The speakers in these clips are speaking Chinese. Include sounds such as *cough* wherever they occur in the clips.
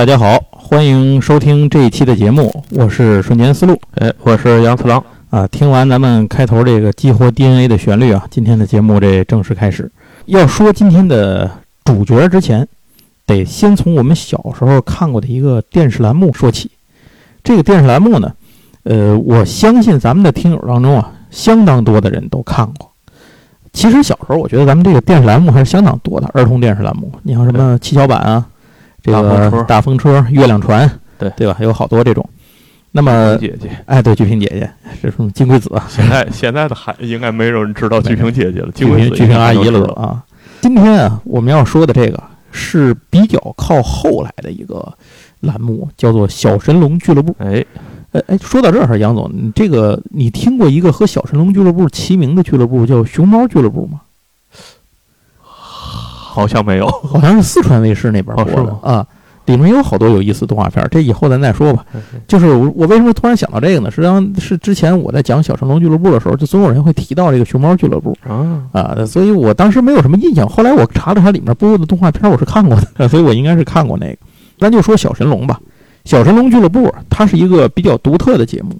大家好，欢迎收听这一期的节目，我是瞬间思路，哎，我是杨次郎啊。听完咱们开头这个激活 DNA 的旋律啊，今天的节目这正式开始。要说今天的主角之前，得先从我们小时候看过的一个电视栏目说起。这个电视栏目呢，呃，我相信咱们的听友当中啊，相当多的人都看过。其实小时候，我觉得咱们这个电视栏目还是相当多的，儿童电视栏目。你像什么七巧板啊，这个大风车、月亮船，对对吧？有好多这种。那么，姐姐，哎，对，巨屏姐姐是什么金龟子？现在现在的孩应该没有人知道巨屏姐姐了，巨屏巨屏阿姨了都啊。今天啊，我们要说的这个是比较靠后来的一个栏目，叫做《小神龙俱乐部》。哎。哎哎，说到这儿，杨总，你这个你听过一个和小神龙俱乐部齐名的俱乐部，叫熊猫俱乐部吗？好像没有，好像是四川卫视那边播的啊。里面有好多有意思动画片，这以后咱再说吧。就是我我为什么突然想到这个呢？实际上是之前我在讲小神龙俱乐部的时候，就总有人会提到这个熊猫俱乐部啊啊，所以我当时没有什么印象。后来我查了查里面播的动画片，我是看过的，*laughs* 所以我应该是看过那个。咱就说小神龙吧。小神龙俱乐部，它是一个比较独特的节目，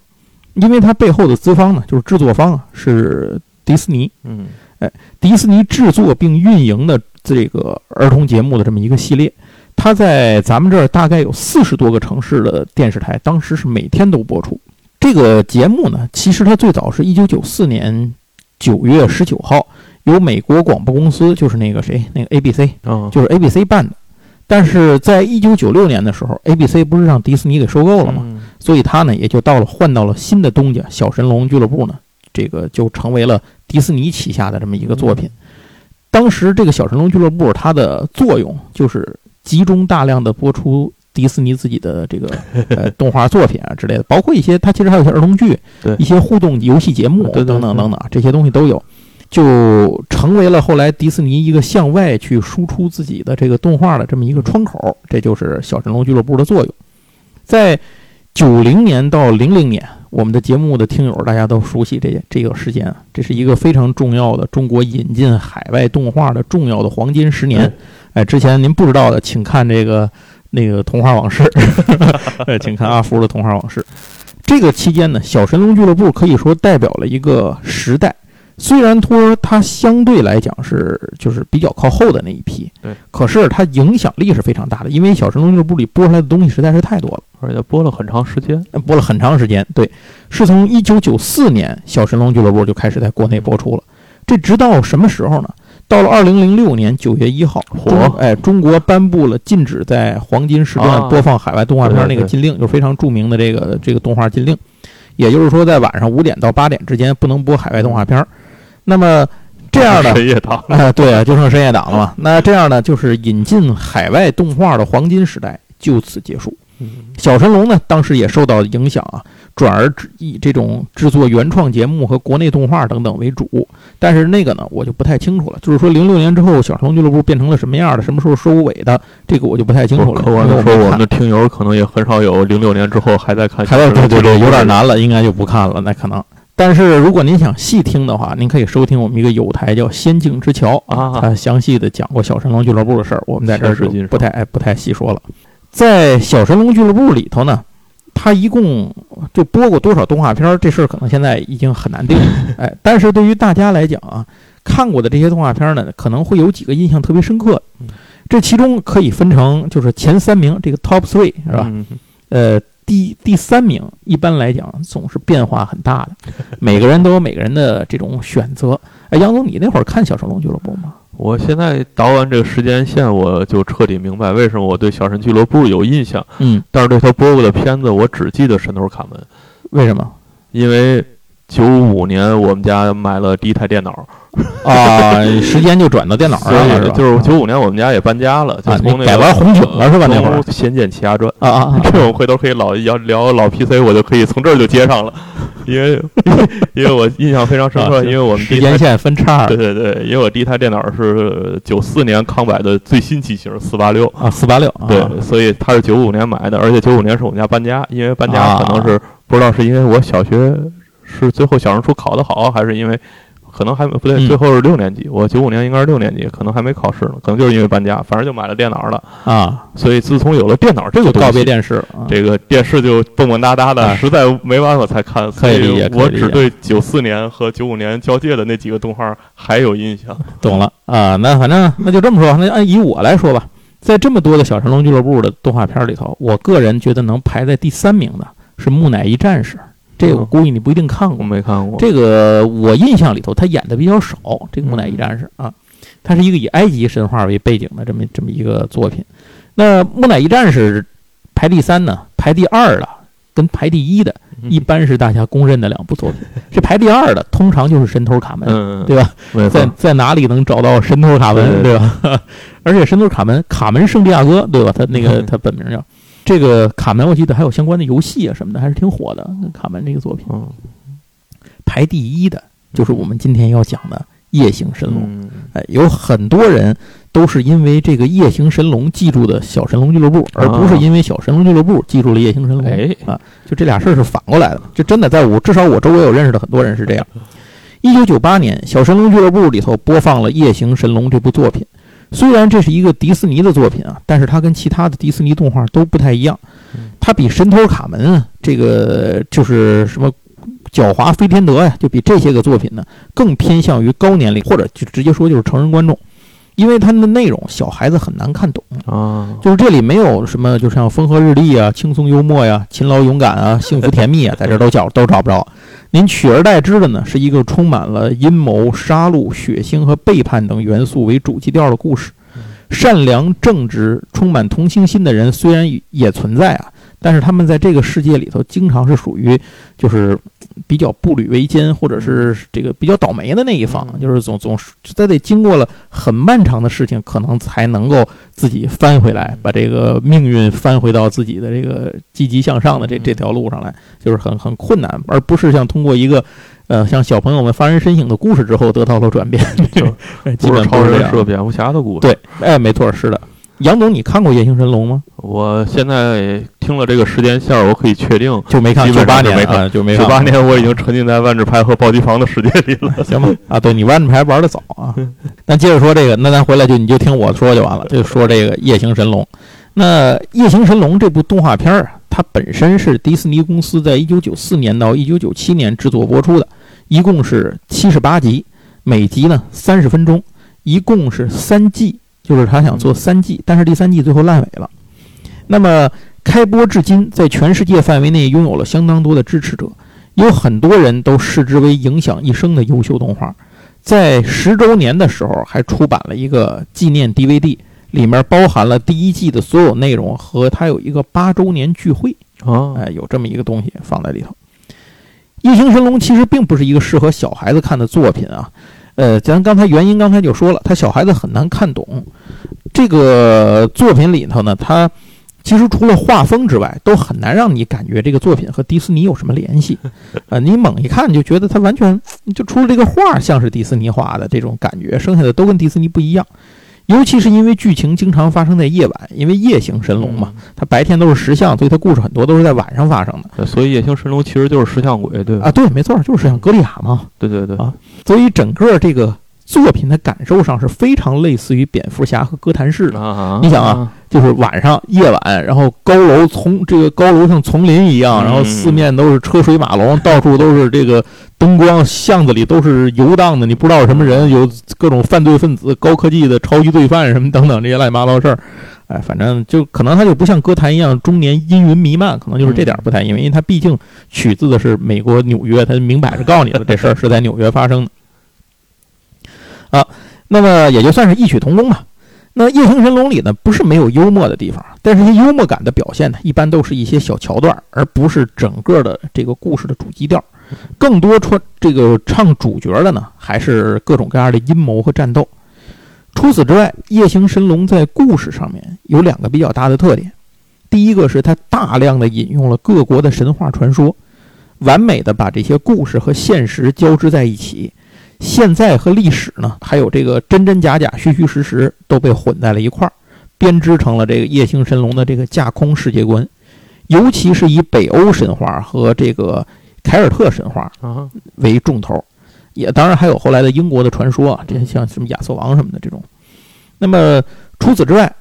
因为它背后的资方呢，就是制作方啊，是迪士尼。嗯，哎，迪士尼制作并运营的这个儿童节目的这么一个系列，它在咱们这儿大概有四十多个城市的电视台，当时是每天都播出。这个节目呢，其实它最早是一九九四年九月十九号由美国广播公司，就是那个谁，那个 ABC，就是 ABC 办的。但是在一九九六年的时候，ABC 不是让迪士尼给收购了吗？所以它呢也就到了换到了新的东家小神龙俱乐部呢，这个就成为了迪士尼旗下的这么一个作品。当时这个小神龙俱乐部它的作用就是集中大量的播出迪士尼自己的这个 *laughs* 呃动画作品啊之类的，包括一些它其实还有一些儿童剧，一些互动游戏节目等等等等这些东西都有。就成为了后来迪士尼一个向外去输出自己的这个动画的这么一个窗口，这就是小神龙俱乐部的作用。在九零年到零零年，我们的节目的听友大家都熟悉这这个时间啊，这是一个非常重要的中国引进海外动画的重要的黄金十年。哎，之前您不知道的，请看这个那个童话往事，*laughs* 请看阿福的童话往事。这个期间呢，小神龙俱乐部可以说代表了一个时代。虽然说它相对来讲是就是比较靠后的那一批，对，可是它影响力是非常大的，因为《小神龙俱乐部》里播出来的东西实在是太多了，而且播了很长时间，播了很长时间。对，是从一九九四年《小神龙俱乐部》就开始在国内播出了，这直到什么时候呢？到了二零零六年九月一号，中哎，中国颁布了禁止在黄金时段播放海外动画片那个禁令，就是非常著名的这个这个动画禁令，也就是说在晚上五点到八点之间不能播海外动画片。那么这样的 *laughs* 深夜档啊，*laughs* 对啊，就剩深夜档了嘛。那这样呢，就是引进海外动画的黄金时代就此结束。小神龙呢，当时也受到影响啊，转而以这种制作原创节目和国内动画等等为主。但是那个呢，我就不太清楚了。就是说，零六年之后，小神龙俱乐部变成了什么样的？什么时候收尾的？这个我就不太清楚了。客观的说，我们的听友可能也很少有零六年之后还在看。还在对对对，有点难了，应该就不看了。那可能。但是如果您想细听的话，您可以收听我们一个有台叫《仙境之桥》啊，它详细的讲过小神龙俱乐部的事儿。我们在这儿就不太不太细说了。在小神龙俱乐部里头呢，他一共就播过多少动画片儿？这事儿可能现在已经很难定。*laughs* 哎，但是对于大家来讲啊，看过的这些动画片呢，可能会有几个印象特别深刻。这其中可以分成就是前三名，这个 top three 是吧？呃。第第三名，一般来讲总是变化很大的，每个人都有每个人的这种选择。哎，杨总，你那会儿看《小神龙俱乐部》吗？我现在倒完这个时间线，我就彻底明白为什么我对《小神俱乐部》有印象。嗯，但是对他播过的片子，我只记得《神偷卡门》。为什么？因为九五年我们家买了第一台电脑。啊，时间就转到电脑上了，就是九五年我们家也搬家了，就从那改玩红警了是吧？那会儿《仙剑奇侠传》啊啊，这我回头可以老要聊老 PC，我就可以从这儿就接上了，*laughs* 因为因为我印象非常深刻，因为我们时间线分叉，对对对，因为我第一台电脑是九四年康柏的最新机型四八六。啊，四八六，对，所以它是九五年买的，而且九五年是我们家搬家，因为搬家可能是不知道是因为我小学是最后小升初考得好，还是因为。可能还没不对，嗯最后是六年级，我九五年应该是六年级，可能还没考试呢，可能就是因为搬家，反正就买了电脑了。啊，所以自从有了电脑这个东西，告别电视啊。这个电视就蹦蹦哒哒的，啊实在没办法才看。所以理解只对九四年和九五年交界的那几个动画还有印象。懂了啊，那反正那就这么说，那按以我来说吧，在这么多的小神龙俱乐部的动画片里头，我个人觉得能排在第三名的是《木乃伊战士》，这个我嗯估计你不一定看我过。没看过。这个我印象里头他演的比较少，这个《木乃伊战士》啊，它是一个以埃及神话为背景的这么这么一个作品。那《木乃伊战士》排第三呢，排第二的跟排第一的，嗯一般是大家公认的两部作品。这排第二的通常就是神偷卡门，嗯，对吧？在在哪里能找到神偷卡门，对对吧？*laughs* 而且神偷卡门，卡门圣地亚哥，对吧？他那个嗯 *laughs* 他本名叫这个卡门，我记得还有相关的游戏啊什么的，还是挺火的。卡门这个作品嗯，排第一的就是我们今天要讲的夜行神龙。嗯哎，有很多人都是因为这个夜行神龙记住的小神龙俱乐部，而不是因为小神龙俱乐部记住了夜行神龙。哎啊，就这俩事儿是反过来的。就真的在我至少我周围有认识的很多人是这样。一九九八年，小神龙俱乐部里头播放了《夜行神龙》这部作品。虽然这是一个迪士尼的作品啊，但是它跟其他的迪士尼动画都不太一样。它比神偷卡门啊，这个就是什么狡猾飞天德呀，就比这些个作品呢更偏向于高年龄，或者就直接说就是成人观众，因为它的内容小孩子很难看懂。啊，就是这里没有什么，就像风和日丽啊、轻松幽默呀、勤劳勇敢啊、幸福甜蜜啊，在这儿都找都找不着。您取而代之的呢，是一个充满了阴谋、杀戮、血腥和背叛等元素为主基调的故事。善良、正直、充满同情心的人虽然也存在啊，但是他们在这个世界里头经常是属于就是比较步履维艰，或者是这个比较倒霉的那一方，嗯就是总总是他得经过了很漫长的事情，可能才能够自己翻回来，把这个命运翻回到自己的这个积极向上的这嗯这条路上来，就是很很困难，而不是像通过一个。呃，像小朋友们发人深省的故事之后得到了转变，就 *laughs* 基不本是超人不是这样是个蝙蝠侠的故事。对，哎，没错，是的。杨总，你看过《夜行神龙》吗？我现在听了这个时间线儿，我可以确定，就没看，基九八年没看啊，就没看。九八年我已经沉浸在万智牌和暴击房的世界里了。行吧，啊，对你万智牌玩的早啊。*laughs* 那接着说这个，那咱回来就你就听我说就完了，就说这个《夜行神龙》。那《夜行神龙》这部动画片儿啊，它本身是迪士尼公司在一九九四年到一九九七年制作播出的，一共是七十八集，每集呢三十分钟，一共是三季，就是他想做三季，但是第三季最后烂尾了。那么开播至今，在全世界范围内拥有了相当多的支持者，有很多人都视之为影响一生的优秀动画。在十周年的时候，还出版了一个纪念 DVD，里面包含了第一季的所有内容和它有一个八周年聚会，啊，哎，有这么一个东西放在里头。《异形神龙》其实并不是一个适合小孩子看的作品啊，呃，咱刚才原因刚才就说了，他小孩子很难看懂。这个作品里头呢，它其实除了画风之外，都很难让你感觉这个作品和迪士尼有什么联系。*laughs* 呃，你猛一看就觉得它完全就除了这个画像是迪士尼画的这种感觉，剩下的都跟迪士尼不一样。尤其是因为剧情经常发生在夜晚，因为夜行神龙嘛，它白天都是石像，所以它故事很多都是在晚上发生的。所以夜行神龙其实就是石像鬼，对吧？啊，对，没错，就是像歌利亚嘛。对对对啊所以整个这个作品的感受上是非常类似于蝙蝠侠和哥谭市的，啊，你想啊，就是晚上夜晚，然后高楼从这个高楼像丛林一样，嗯然后四面都是车水马龙，*laughs* 到处都是这个灯光，巷子里都是游荡的，你不知道有什么人，有各种犯罪分子、高科技的超级罪犯什么等等这些乱七八糟事儿。哎，反正就可能它就不像歌坛一样中年阴云弥漫，可能就是这点儿不太因为，因为它毕竟取自的是美国纽约，它明摆着告诉你了，这事儿是在纽约发生的。啊，那么也就算是异曲同工吧。那《夜行神龙》里呢，不是没有幽默的地方，但是这些幽默感的表现呢，一般都是一些小桥段，而不是整个的这个故事的主基调。更多穿这个唱主角的呢，还是各种各样的阴谋和战斗。除此之外，《夜行神龙》在故事上面有两个比较大的特点。第一个是它大量的引用了各国的神话传说，完美的把这些故事和现实交织在一起。现在和历史呢，还有这个真真假假、虚虚实实都被混在了一块儿，编织成了这个夜行神龙的这个架空世界观。尤其是以北欧神话和这个凯尔特神话啊，为重头，也当然还有后来的英国的传说啊，这些像什么亚瑟王什么的这种。那么除此之外，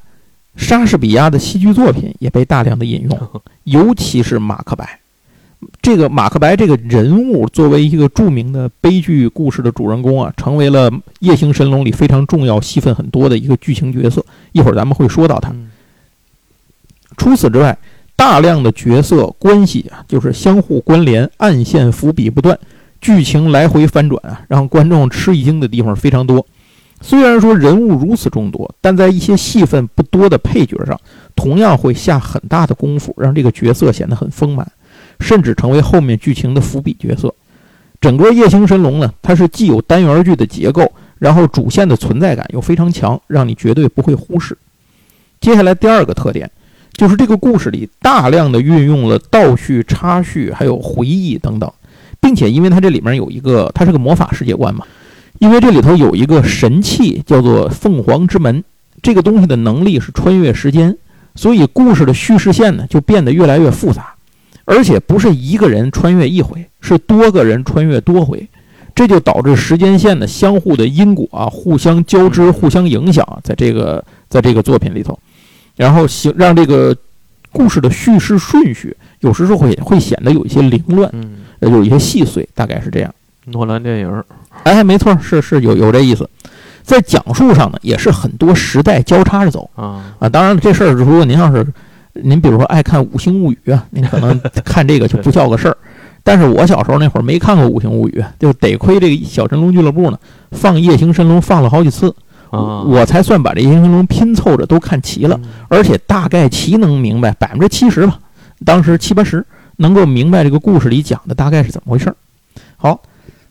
莎士比亚的戏剧作品也被大量的引用，*laughs* 尤其是《马克白》。这个马克白这个人物作为一个著名的悲剧故事的主人公啊，成为了《夜行神龙》里非常重要、戏份很多的一个剧情角色。一会儿咱们会说到他。除此之外，大量的角色关系啊，就是相互关联，暗线伏笔不断，剧情来回翻转啊，让观众吃一惊的地方非常多。虽然说人物如此众多，但在一些戏份不多的配角上，同样会下很大的功夫，让这个角色显得很丰满。甚至成为后面剧情的伏笔角色。整个《夜行神龙》呢，它是既有单元剧的结构，然后主线的存在感又非常强，让你绝对不会忽视。接下来第二个特点，就是这个故事里大量的运用了倒叙、插叙，还有回忆等等，并且因为它这里面有一个，它是个魔法世界观嘛，因为这里头有一个神器叫做凤凰之门，这个东西的能力是穿越时间，所以故事的叙事线呢就变得越来越复杂。而且不是一个人穿越一回，是多个人穿越多回，这就导致时间线的相互的因果啊，互相交织、互相影响，在这个在这个作品里头，然后行让这个故事的叙事顺序有时候会会显得有一些凌乱，嗯，有一些细碎，大概是这样。诺兰电影，哎，没错，是是有有这意思，在讲述上呢，也是很多时代交叉着走啊啊。当然了，这事儿如果您要是。您比如说爱看《五星物语》啊，*laughs* 您可能看这个就不叫个事儿。但是我小时候那会儿没看过《五星物语》，就得亏这个小神龙俱乐部呢放《夜行神龙》放了好几次，我才算把这《夜行神龙》拼凑着都看齐了，而且大概齐能明白百分之七十吧，当时七八十能够明白这个故事里讲的大概是怎么回事儿。好，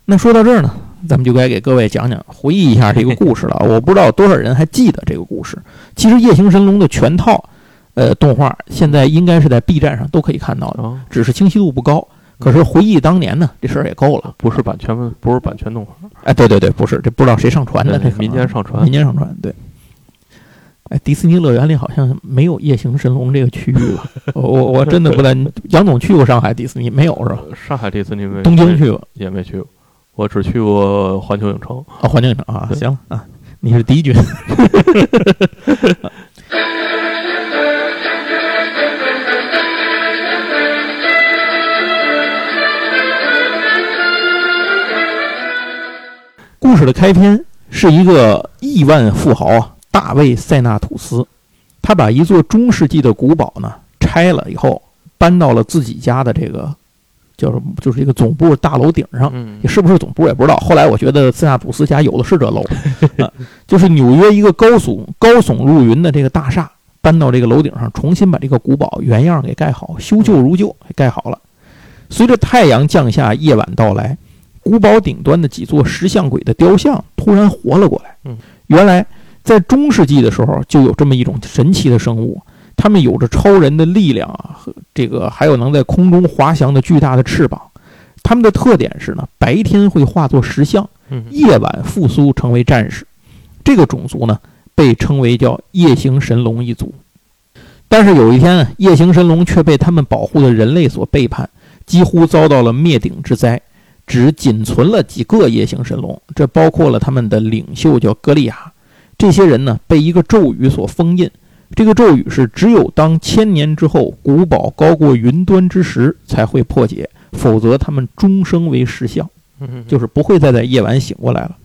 那说到这儿呢，咱们就该给各位讲讲回忆一下这个故事了。*laughs* 我不知道多少人还记得这个故事。其实《夜行神龙》的全套。呃，动画现在应该是在 B 站上都可以看到的，只是清晰度不高。可是回忆当年呢，这事儿也够了。不是版权不是版权动画。哎，对对对，不是，这不知道谁上传的，这民间上传，民间上传。对。哎，迪士尼乐园里好像没有夜行神龙这个区域吧？我我真的不太。杨总去过上海迪士尼没有是吧？上海迪士尼没。东京去过也没去过，我只去过环球影城。啊，环球影城啊，行啊，你是第一军。*laughs* 故事的开篇是一个亿万富豪啊，大卫·塞纳土斯，他把一座中世纪的古堡呢拆了以后，搬到了自己家的这个叫什么，就是一个总部大楼顶上。嗯，是不是总部也不知道。后来我觉得塞纳土斯家有的是这楼，*laughs* 就是纽约一个高耸高耸入云的这个大厦，搬到这个楼顶上，重新把这个古堡原样给盖好，修旧如旧，盖好了。随着太阳降下，夜晚到来。古堡顶端的几座石像鬼的雕像突然活了过来。嗯，原来在中世纪的时候就有这么一种神奇的生物，它们有着超人的力量啊，和这个还有能在空中滑翔的巨大的翅膀。它们的特点是呢，白天会化作石像，夜晚复苏成为战士。这个种族呢，被称为叫夜行神龙一族。但是有一天，夜行神龙却被他们保护的人类所背叛，几乎遭到了灭顶之灾。只仅存了几个夜行神龙，这包括了他们的领袖叫格利亚。这些人呢，被一个咒语所封印。这个咒语是只有当千年之后，古堡高过云端之时才会破解，否则他们终生为石像，就是不会再在夜晚醒过来了。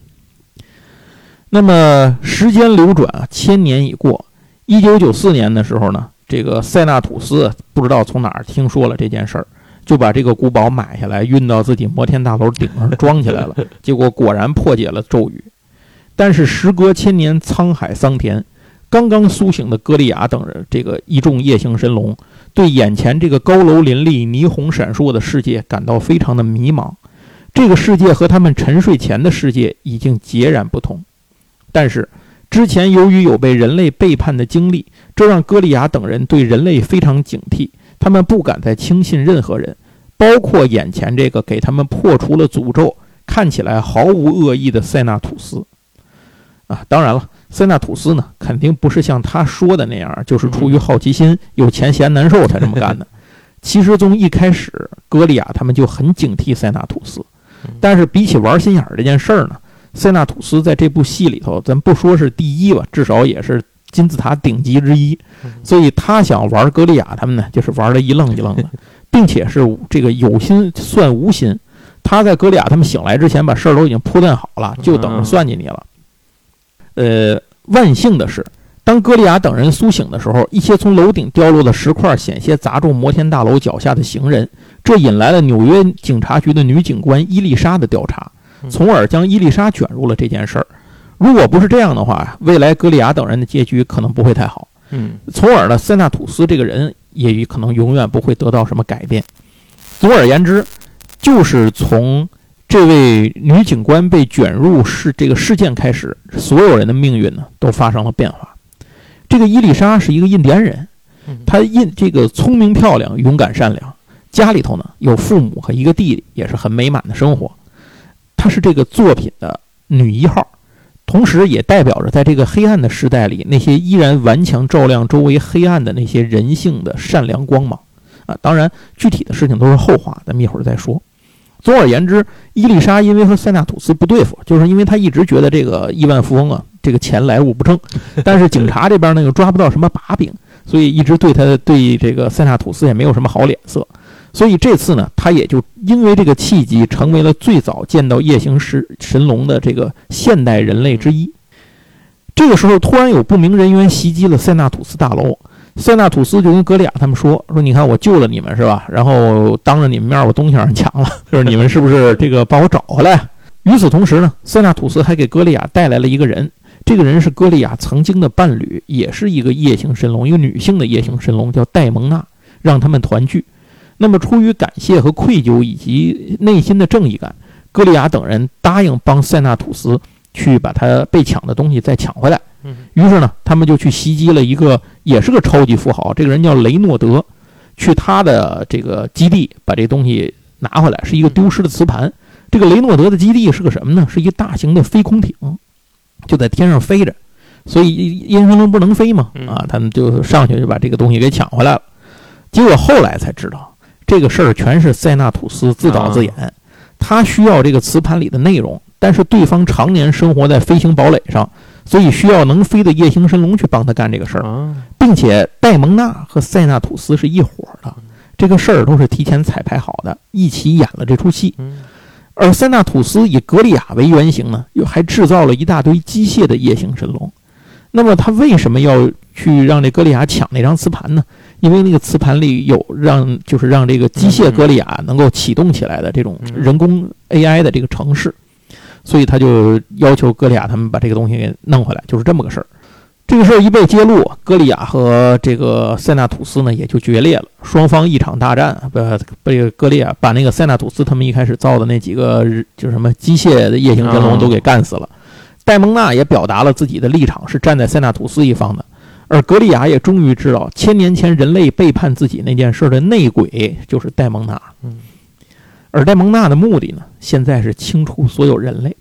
那么时间流转啊，千年已过。一九九四年的时候呢，这个塞纳土斯不知道从哪儿听说了这件事儿。就把这个古堡买下来，运到自己摩天大楼顶上 *laughs* 装起来了。结果果然破解了咒语。但是时隔千年，沧海桑田，刚刚苏醒的歌利亚等人，这个一众夜行神龙，对眼前这个高楼林立、霓虹闪烁的世界感到非常的迷茫。这个世界和他们沉睡前的世界已经截然不同。但是之前由于有被人类背叛的经历，这让歌利亚等人对人类非常警惕。他们不敢再轻信任何人，包括眼前这个给他们破除了诅咒、看起来毫无恶意的塞纳土斯。啊，当然了，塞纳土斯呢，肯定不是像他说的那样，就是出于好奇心、有钱嫌难受才这么干的。*laughs* 其实从一开始，格利亚他们就很警惕塞纳土斯，但是比起玩心眼儿这件事儿呢，塞纳吐斯在这部戏里头，咱不说是第一吧，至少也是金字塔顶级之一。所以他想玩格利亚他们呢，就是玩的一愣一愣的，*laughs* 并且是这个有心算无心。他在格利亚他们醒来之前，把事儿都已经铺垫好了，就等着算计你了。呃，万幸的是，当格利亚等人苏醒的时候，一些从楼顶掉落的石块险些砸中摩天大楼脚下的行人，这引来了纽约警察局的女警官伊丽莎的调查，从而将伊丽莎卷入了这件事儿。如果不是这样的话，未来格里亚等人的结局可能不会太好。嗯，从而呢，塞纳土斯这个人也可能永远不会得到什么改变。总而言之，就是从。这位女警官被卷入事这个事件开始，所有人的命运呢都发生了变化。这个伊丽莎是一个印第安人，她印这个聪明漂亮、勇敢善良，家里头呢有父母和一个弟弟，也是很美满的生活。她是这个作品的女一号，同时也代表着在这个黑暗的时代里，那些依然顽强照亮周围黑暗的那些人性的善良光芒。啊，当然具体的事情都是后话，咱们一会儿再说。总而言之，伊丽莎因为和塞纳吐斯不对付，就是因为他一直觉得这个亿万富翁啊，这个钱来路不正，*laughs* 但是警察这边呢又抓不到什么把柄，所以一直对他对这个塞纳吐斯也没有什么好脸色。所以这次呢，他也就因为这个契机，成为了最早见到夜行神神龙的这个现代人类之一。这个时候，突然有不明人员袭击了塞纳吐斯大楼。塞纳吐斯就跟格里亚他们说：“说你看我救了你们是吧？然后当着你们面我东西让人抢了，*laughs* 就是你们是不是这个把我找回来？”与此同时呢，塞纳吐斯还给格里亚带来了一个人，这个人是格里亚曾经的伴侣，也是一个夜行神龙，一个女性的夜行神龙，叫戴蒙娜，让他们团聚。那么出于感谢和愧疚以及内心的正义感，歌利亚等人答应帮塞纳土斯去把他被抢的东西再抢回来。于是呢，他们就去袭击了一个也是个超级富豪，这个人叫雷诺德，去他的这个基地把这东西拿回来，是一个丢失的磁盘。这个雷诺德的基地是个什么呢？是一个大型的飞空艇，就在天上飞着。所以燕神龙不能飞嘛，啊，他们就上去就把这个东西给抢回来了。结果后来才知道，这个事儿全是塞纳吐斯自导自演，他需要这个磁盘里的内容，但是对方常年生活在飞行堡垒上。所以需要能飞的夜行神龙去帮他干这个事儿，并且戴蒙娜和塞纳吐斯是一伙的，这个事儿都是提前彩排好的，一起演了这出戏。而塞纳吐斯以格利亚为原型呢，又还制造了一大堆机械的夜行神龙。那么他为什么要去让这格利亚抢那张磁盘呢？因为那个磁盘里有让，就是让这个机械格利亚能够启动起来的这种人工 AI 的这个城市。所以他就要求歌利亚他们把这个东西给弄回来，就是这么个事儿。这个事儿一被揭露，歌利亚和这个塞纳土斯呢也就决裂了，双方一场大战，不被歌利亚把那个塞纳土斯他们一开始造的那几个就是什么机械的夜行神龙都给干死了。戴蒙娜也表达了自己的立场，是站在塞纳土斯一方的。而格利亚也终于知道，千年前人类背叛自己那件事的内鬼就是戴蒙娜。嗯。而戴蒙娜的目的呢，现在是清除所有人类。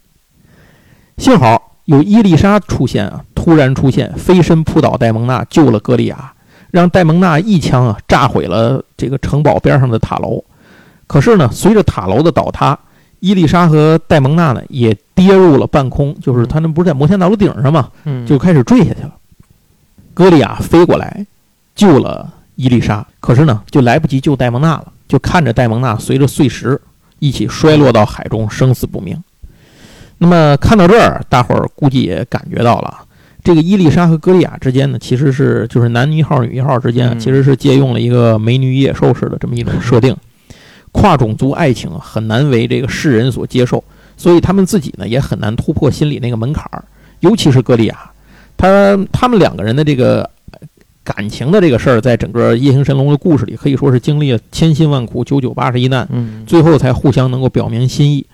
幸好有伊丽莎出现啊，突然出现，飞身扑倒戴蒙娜，救了格利亚，让戴蒙娜一枪啊炸毁了这个城堡边上的塔楼。可是呢，随着塔楼的倒塌，伊丽莎和戴蒙娜呢也跌入了半空，就是他们不是在摩天大楼顶上嘛，就开始坠下去了。格利亚飞过来救了伊丽莎，可是呢，就来不及救戴蒙娜了。就看着戴蒙娜随着碎石一起摔落到海中，生死不明。那么看到这儿，大伙儿估计也感觉到了，这个伊丽莎和歌利亚之间呢，其实是就是男一号、女一号之间，其实是借用了一个美女野兽式的这么一种设定。跨种族爱情很难为这个世人所接受，所以他们自己呢也很难突破心里那个门槛儿。尤其是歌利亚，他他们两个人的这个。感情的这个事儿，在整个夜行神龙的故事里，可以说是经历了千辛万苦、九九八十一难，嗯，最后才互相能够表明心意。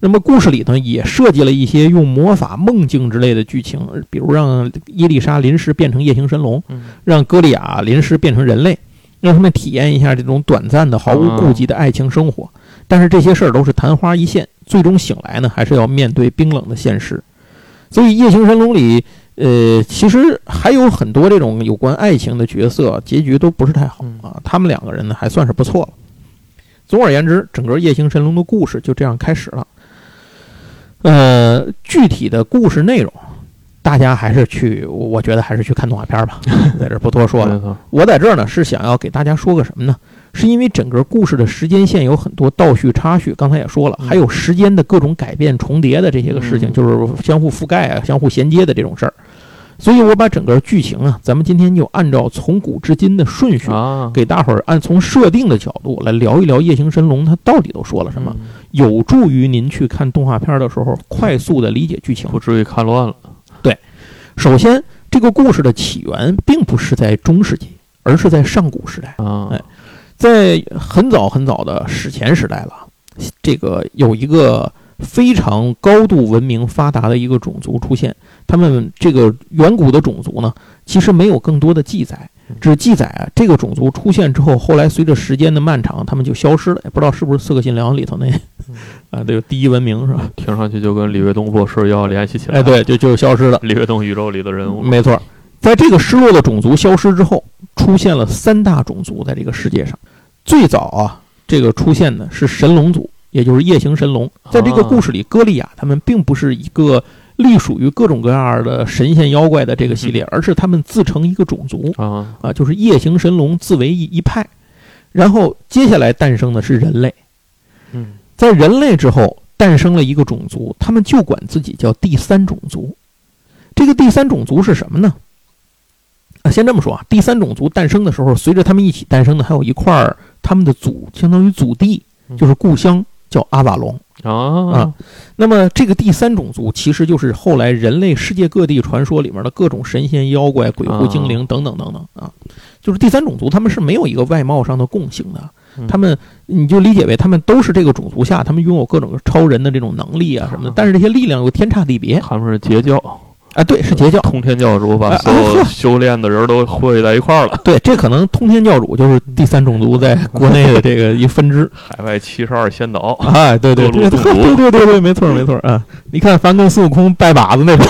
那么故事里头也设计了一些用魔法、梦境之类的剧情，比如让伊丽莎临时变成夜行神龙，让歌利亚临时变成人类，让他们体验一下这种短暂的、毫无顾忌的爱情生活。但是这些事儿都是昙花一现，最终醒来呢，还是要面对冰冷的现实。所以夜行神龙里。呃，其实还有很多这种有关爱情的角色，结局都不是太好啊。他们两个人呢，还算是不错了。总而言之，整个夜行神龙的故事就这样开始了。呃，具体的故事内容，大家还是去，我觉得还是去看动画片吧，在这儿不多说了。*laughs* 我在这儿呢是想要给大家说个什么呢？是因为整个故事的时间线有很多倒叙插叙，刚才也说了，还有时间的各种改变重叠的这些个事情，就是相互覆盖啊、相互衔接的这种事儿。所以我把整个剧情啊，咱们今天就按照从古至今的顺序，啊给大伙儿按从设定的角度来聊一聊《夜行神龙》它到底都说了什么，有助于您去看动画片的时候快速的理解剧情，不至于看乱了。对，首先这个故事的起源并不是在中世纪，而是在上古时代啊。哎，在很早很早的史前时代了，这个有一个非常高度文明发达的一个种族出现。他们这个远古的种族呢，其实没有更多的记载，只记载啊，这个种族出现之后，后来随着时间的漫长，他们就消失了。也不知道是不是《四个信条》里头那 *laughs* 啊，这个第一文明是吧？听上去就跟李卫东博士要联系起来。哎，对，就就消失了。李卫东宇宙里的人物。没错，在这个失落的种族消失之后，出现了三大种族在这个世界上。最早啊，这个出现的是神龙族，也就是夜行神龙。在这个故事里，歌利亚他们并不是一个。隶属于各种各样的神仙妖怪的这个系列，而是他们自成一个种族啊啊，就是夜行神龙自为一一派。然后接下来诞生的是人类，嗯，在人类之后诞生了一个种族，他们就管自己叫第三种族。这个第三种族是什么呢？啊，先这么说啊，第三种族诞生的时候，随着他们一起诞生的还有一块儿他们的祖，相当于祖地，就是故乡，叫阿瓦隆。啊。那么这个第三种族其实就是后来人类世界各地传说里面的各种神仙妖怪、鬼狐精灵等等等等啊，就是第三种族，他们是没有一个外貌上的共性的，他们你就理解为他们都是这个种族下，他们拥有各种超人的这种能力啊什么的，但是这些力量又天差地别。他们是截教。啊，对，是截教，通天教主把所有修炼的人都汇在一块儿了。对，这可能通天教主就是第三种族在国内的这个一分支，*laughs* 海外七十二仙岛。*laughs* 哎，对对对对对对对，没错没错啊！你看，凡跟孙悟空拜把子那种，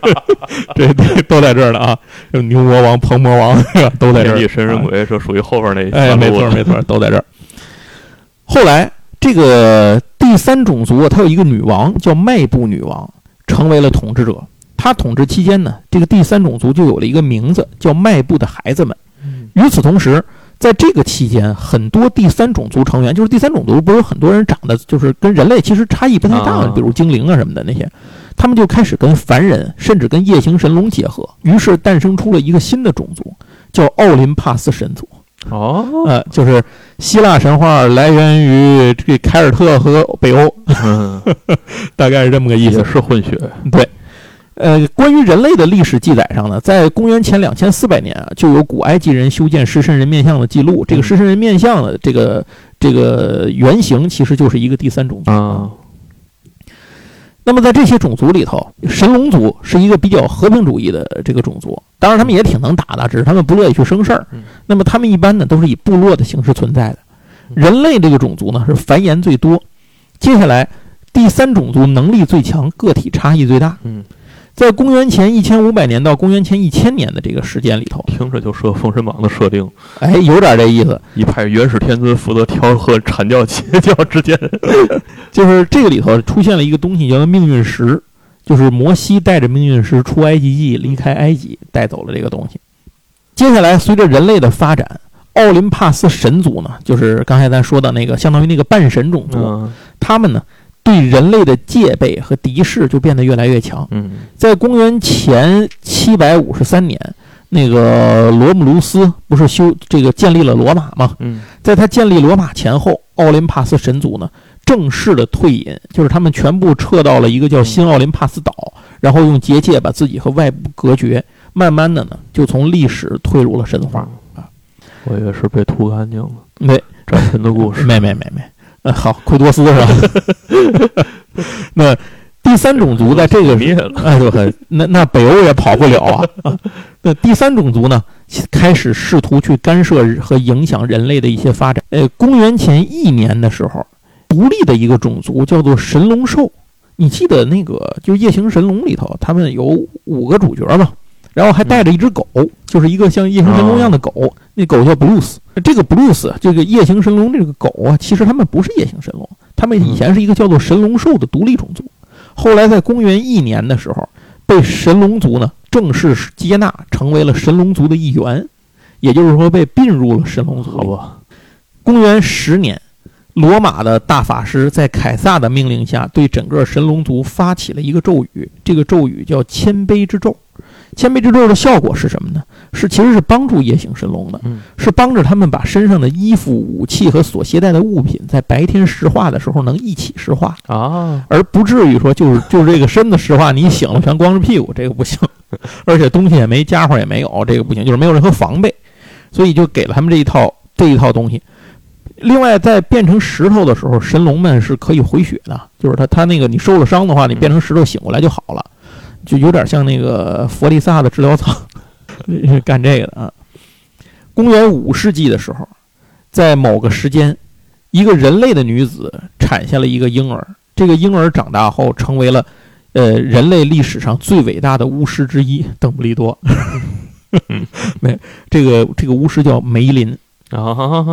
*laughs* 这这都在这儿呢啊！牛魔王、鹏魔王都在这儿。神神鬼是属于后边那哎，没错没错，都在这儿。后来，这个第三种族啊，它有一个女王叫迈步女王，成为了统治者。他统治期间呢，这个第三种族就有了一个名字，叫迈步的孩子们。与此同时，在这个期间，很多第三种族成员，就是第三种族，不是有很多人长得就是跟人类其实差异不太大，比如精灵啊什么的那些，他们就开始跟凡人，甚至跟夜行神龙结合，于是诞生出了一个新的种族，叫奥林帕斯神族。哦，呃，就是希腊神话来源于这凯尔特和北欧，*laughs* 大概是这么个意思，是混血，对。呃，关于人类的历史记载上呢，在公元前两千四百年啊，就有古埃及人修建狮身人面像的记录。这个狮身人面像的这个这个原型，其实就是一个第三种族啊。那么在这些种族里头，神龙族是一个比较和平主义的这个种族，当然他们也挺能打的，只是他们不乐意去生事儿。那么他们一般呢都是以部落的形式存在的。人类这个种族呢是繁衍最多，接下来第三种族能力最强，个体差异最大。嗯。在公元前一千五百年到公元前一千年的这个时间里头，听着就设《封神榜》的设定，哎，有点这意思。一派元始天尊负责调和阐教邪教之间，*laughs* 就是这个里头出现了一个东西，叫做命运石，就是摩西带着命运石出埃及记，离开埃及，带走了这个东西。接下来，随着人类的发展，奥林帕斯神族呢，就是刚才咱说的那个，相当于那个半神种族，他们呢。对人类的戒备和敌视就变得越来越强。嗯，在公元前七百五十三年，那个罗姆卢斯不是修这个建立了罗马吗？嗯，在他建立罗马前后，奥林帕斯神族呢正式的退隐，就是他们全部撤到了一个叫新奥林帕斯岛，然后用结界把自己和外部隔绝，慢慢的呢就从历史退入了神话啊。我以为是被涂干净了。没，*laughs* 战神的故事。没没没没。呃，好，奎多斯是吧？*laughs* 那第三种族在这个灭了，哎，就很那那北欧也跑不了啊。那第三种族呢，开始试图去干涉和影响人类的一些发展。呃，公元前一年的时候，独立的一个种族叫做神龙兽。你记得那个就《夜行神龙》里头，他们有五个主角嘛？然后还带着一只狗，就是一个像夜行神龙一样的狗，那狗叫布鲁斯。这个布鲁斯，这个夜行神龙这个狗啊，其实他们不是夜行神龙，他们以前是一个叫做神龙兽的独立种族。后来在公元一年的时候，被神龙族呢正式接纳，成为了神龙族的一员，也就是说被并入了神龙族。好吧。公元十年，罗马的大法师在凯撒的命令下，对整个神龙族发起了一个咒语，这个咒语叫谦卑之咒。谦卑之咒的效果是什么呢？是其实是帮助夜行神龙的，是帮着他们把身上的衣服、武器和所携带的物品在白天石化的时候能一起石化。啊，而不至于说就是 *laughs* 就是这个身子石化，你醒了全光着屁股，这个不行，*laughs* 而且东西也没家伙也没有，这个不行，就是没有任何防备，所以就给了他们这一套这一套东西。另外，在变成石头的时候，神龙们是可以回血的，就是他他那个你受了伤的话，你变成石头醒过来就好了，就有点像那个佛利萨的治疗舱。*laughs* 干这个的啊！公元五世纪的时候，在某个时间，一个人类的女子产下了一个婴儿。这个婴儿长大后，成为了呃人类历史上最伟大的巫师之一——邓布利多。*laughs* 没，这个这个巫师叫梅林啊。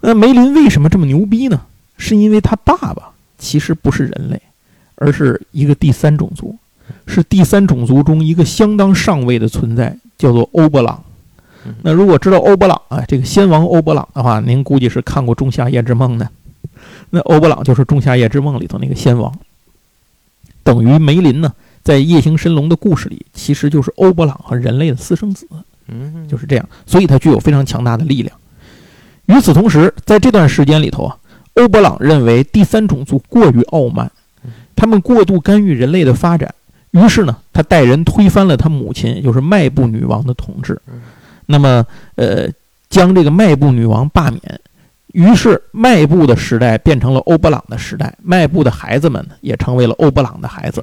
那梅林为什么这么牛逼呢？是因为他爸爸其实不是人类，而是一个第三种族，是第三种族中一个相当上位的存在。叫做欧伯朗，那如果知道欧伯朗啊，这个先王欧伯朗的话，您估计是看过《仲夏夜之梦》的。那欧伯朗就是《仲夏夜之梦》里头那个先王，等于梅林呢，在夜行神龙的故事里，其实就是欧伯朗和人类的私生子。嗯，就是这样，所以他具有非常强大的力量。与此同时，在这段时间里头啊，欧伯朗认为第三种族过于傲慢，他们过度干预人类的发展。于是呢，他带人推翻了他母亲，也就是迈布女王的统治。那么，呃，将这个迈布女王罢免。于是，迈布的时代变成了欧布朗的时代。迈布的孩子们也成为了欧布朗的孩子。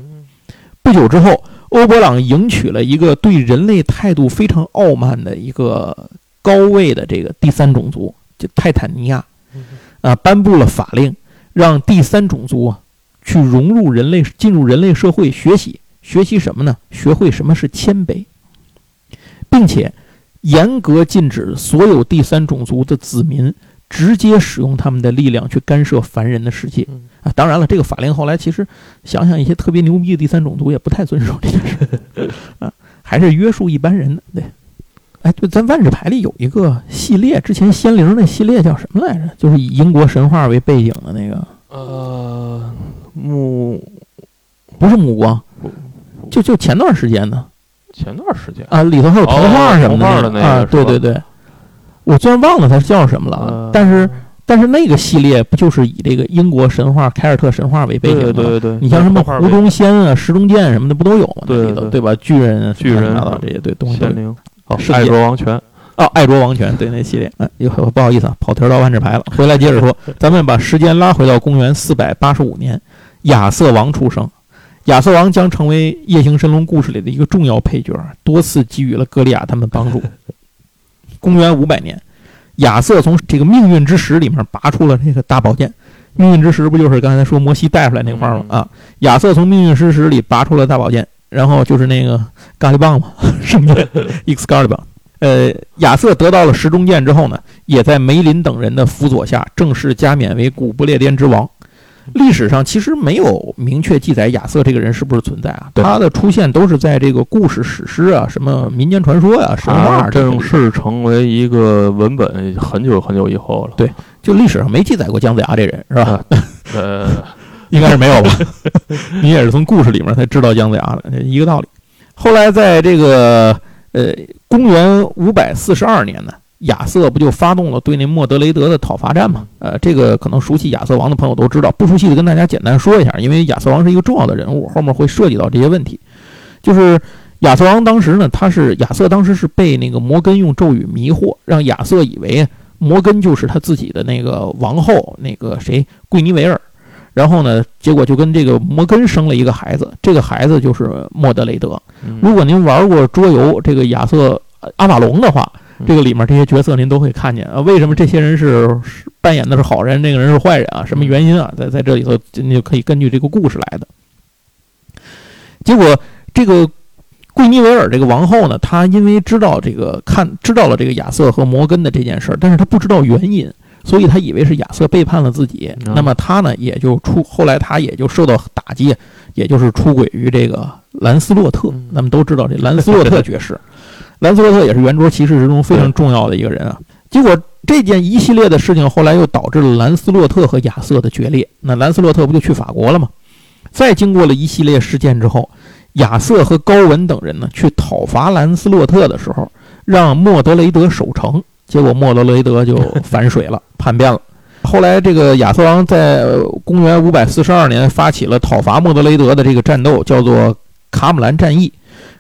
不久之后，欧布朗迎娶了一个对人类态度非常傲慢的一个高位的这个第三种族，就泰坦尼亚。啊，颁布了法令，让第三种族啊去融入人类，进入人类社会学习。学习什么呢？学会什么是谦卑，并且严格禁止所有第三种族的子民直接使用他们的力量去干涉凡人的世界啊！当然了，这个法令后来其实想想，一些特别牛逼的第三种族也不太遵守这件事 *laughs* 啊，还是约束一般人的。对，哎，对，咱万智牌里有一个系列，之前仙灵那系列叫什么来着？就是以英国神话为背景的那个，呃，木不是目光。就就前段时间呢，前段时间啊，里头还有童话什么的那啊，对对对，我虽然忘了它叫什么了，但是但是那个系列不就是以这个英国神话凯尔特神话为背景吗？对对对，你像什么湖中仙啊、石中剑什么的不都有吗？对对对吧？巨人、巨人啊这些对东西。仙灵，爱卓王权哦，爱卓王权对那系列，哎，又不好意思啊，跑题到万智牌了。回来接着说，*laughs* 咱们把时间拉回到公元四百八十五年，亚瑟王出生。亚瑟王将成为夜行神龙故事里的一个重要配角，多次给予了格利亚他们帮助。*laughs* 公元五百年，亚瑟从这个命运之石里面拔出了那个大宝剑。命运之石不就是刚才说摩西带出来那块吗？啊，亚瑟从命运之石里拔出了大宝剑，然后就是那个咖喱棒嘛，圣剑 Excalibur。呃，亚瑟得到了石中剑之后呢，也在梅林等人的辅佐下，正式加冕为古不列颠之王。历史上其实没有明确记载亚瑟这个人是不是存在啊？他的出现都是在这个故事、史诗啊、什么民间传说呀、神话正式成为一个文本很久很久以后了。对，就历史上没记载过姜子牙这人，是吧？呃，*laughs* 应该是没有吧？*laughs* 你也是从故事里面才知道姜子牙的，一个道理。后来在这个呃公元五百四十二年呢。亚瑟不就发动了对那莫德雷德的讨伐战吗？呃，这个可能熟悉亚瑟王的朋友都知道，不熟悉的跟大家简单说一下，因为亚瑟王是一个重要的人物，后面会涉及到这些问题。就是亚瑟王当时呢，他是亚瑟当时是被那个摩根用咒语迷惑，让亚瑟以为摩根就是他自己的那个王后，那个谁桂尼维尔，然后呢，结果就跟这个摩根生了一个孩子，这个孩子就是莫德雷德。如果您玩过桌游这个亚瑟阿瓦隆的话。这个里面这些角色您都会看见啊？为什么这些人是扮演的是好人，那个人是坏人啊？什么原因啊？在在这里头，你就可以根据这个故事来的。结果，这个桂尼维尔这个王后呢，她因为知道这个看知道了这个亚瑟和摩根的这件事儿，但是她不知道原因，所以她以为是亚瑟背叛了自己。嗯那么她呢，也就出后来她也就受到打击，也就是出轨于这个兰斯洛特嗯。咱们都知道这兰斯洛特 *laughs* 爵士，兰斯洛特也是圆桌骑士之中非常重要的一个人啊。结果这件一系列的事情，后来又导致了兰斯洛特和亚瑟的决裂。那兰斯洛特不就去法国了吗？再经过了一系列事件之后，亚瑟和高文等人呢去讨伐兰斯洛特的时候，让莫德雷德守城，结果莫德雷德就 *laughs* 反水了，叛变了。后来，这个亚瑟王在呃公元五百四十二年发起了讨伐莫德雷德的这个战斗，叫做卡姆兰战役。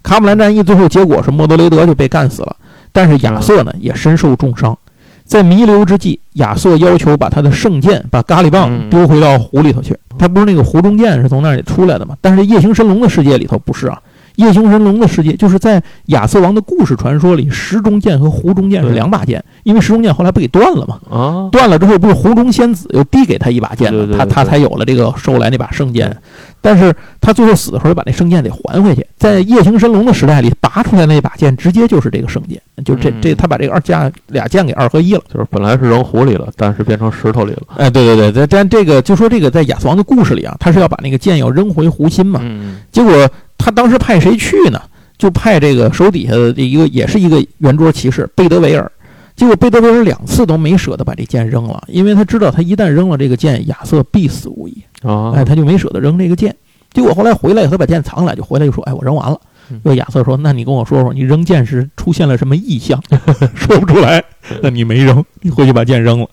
卡姆兰战役最后结果是莫德雷德就被干死了，但是亚瑟呢也身受重伤。在弥留之际，亚瑟要求把他的圣剑，把咖喱棒嗯丢回到湖里头去。他不是那个湖中剑是从那里出来的吗？但是夜行神龙的世界里头不是啊。夜行神龙的世界就是在亚瑟王的故事传说里，石中剑和湖中剑是两把剑，因为石中剑后来不给断了吗？啊，断了之后，不是湖中仙子又递给他一把剑吗？对对对对他他才有了这个收来那把圣剑。但是他最后死的时候，把那圣剑得还回去。在夜行神龙的时代里，拔出来那把剑直接就是这个圣剑，就这嗯这他把这个二加俩剑给二合一了。就是本来是扔湖里了，但是变成石头里了。哎，对对对，在但这个就说这个在亚瑟王的故事里啊，他是要把那个剑要扔回湖心嘛。嗯结果他当时派谁去呢？就派这个手底下的这一个也是一个圆桌骑士贝德维尔。结果贝德维尔两次都没舍得把这剑扔了，因为他知道他一旦扔了这个剑，亚瑟必死无疑。啊，哎，他就没舍得扔这个剑。结果后来回来以后，他把剑藏起来，就回来就说：“哎，我扔完了。嗯”就亚瑟说：“那你跟我说说，你扔剑时出现了什么异象？*laughs* *laughs* 说不出来，那你没扔，你回去把剑扔了。”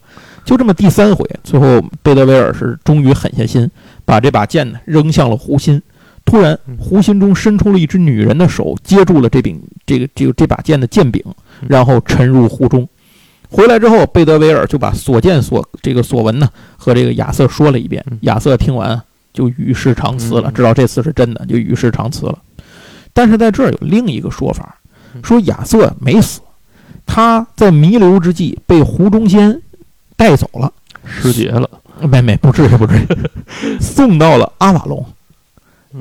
就这么第三回，最后贝德维尔是终于狠下心，把这把剑呢扔向了湖心。突然，湖心中伸出了一只女人的手，接住了这柄这个这个这把剑的剑柄，然后沉入湖中。回来之后，贝德维尔就把所见所这个所闻呢和这个亚瑟说了一遍嗯。亚瑟听完就与世长辞了，嗯知道这次是真的，就与世长辞了。但是在这儿有另一个说法，嗯说亚瑟没死，他在弥留之际被湖中仙带走了。失节了。没没，不至于不至于，*laughs* 送到了阿瓦隆，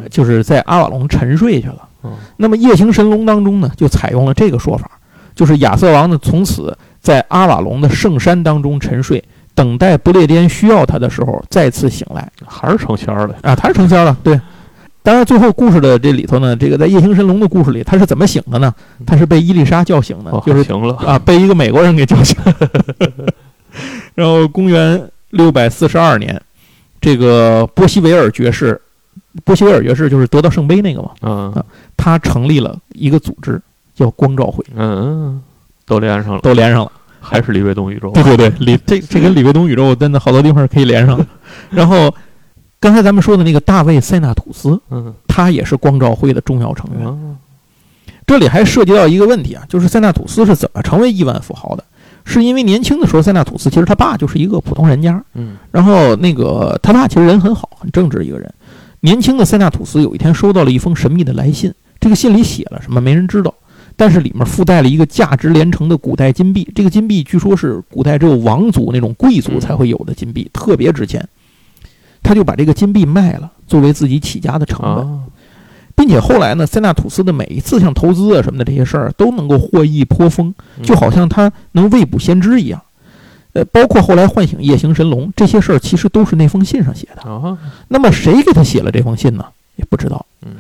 就是在阿瓦隆沉睡去了。嗯那么夜行神龙当中呢，就采用了这个说法，就是亚瑟王呢从此在阿瓦隆的圣山当中沉睡，等待不列颠需要他的时候再次醒来还是成仙儿了。啊，他是成仙了，对。当然，最后故事的这里头呢，这个在夜行神龙的故事里，他是怎么醒的呢？他是被伊丽莎叫醒的哦，，就是醒了。啊，被一个美国人给叫醒。*laughs* 然后，公元六百四十二年，这个波西维尔爵士，波西维尔爵士就是得到圣杯那个嘛，嗯他成立了一个组织，叫光照会，嗯，都连上了，都连上了。还是李卫东宇宙。对对对，李这这跟李卫东宇宙真的好多地方可以连上。*laughs* 然后，刚才咱们说的那个大卫塞纳吐斯，嗯他也是光照会的重要成员。嗯这里还涉及到一个问题啊，就是塞纳吐斯是怎么成为亿万富豪的？是因为年轻的时候，塞纳吐斯其实他爸就是一个普通人家，嗯然后那个他爸其实人很好，很正直一个人。年轻的塞纳吐斯有一天收到了一封神秘的来信，这个信里写了什么没人知道，但是里面附带了一个价值连城的古代金币。这个金币据说是古代只有王族那种贵族才会有的金币，特别值钱。他就把这个金币卖了，作为自己起家的成本。啊并且后来呢，塞纳吐斯的每一次像投资啊什么的这些事儿都能够获益颇丰，嗯就好像他能未卜先知一样。呃，包括后来唤醒夜行神龙这些事儿，其实都是那封信上写的。啊那么谁给他写了这封信呢？也不知道。嗯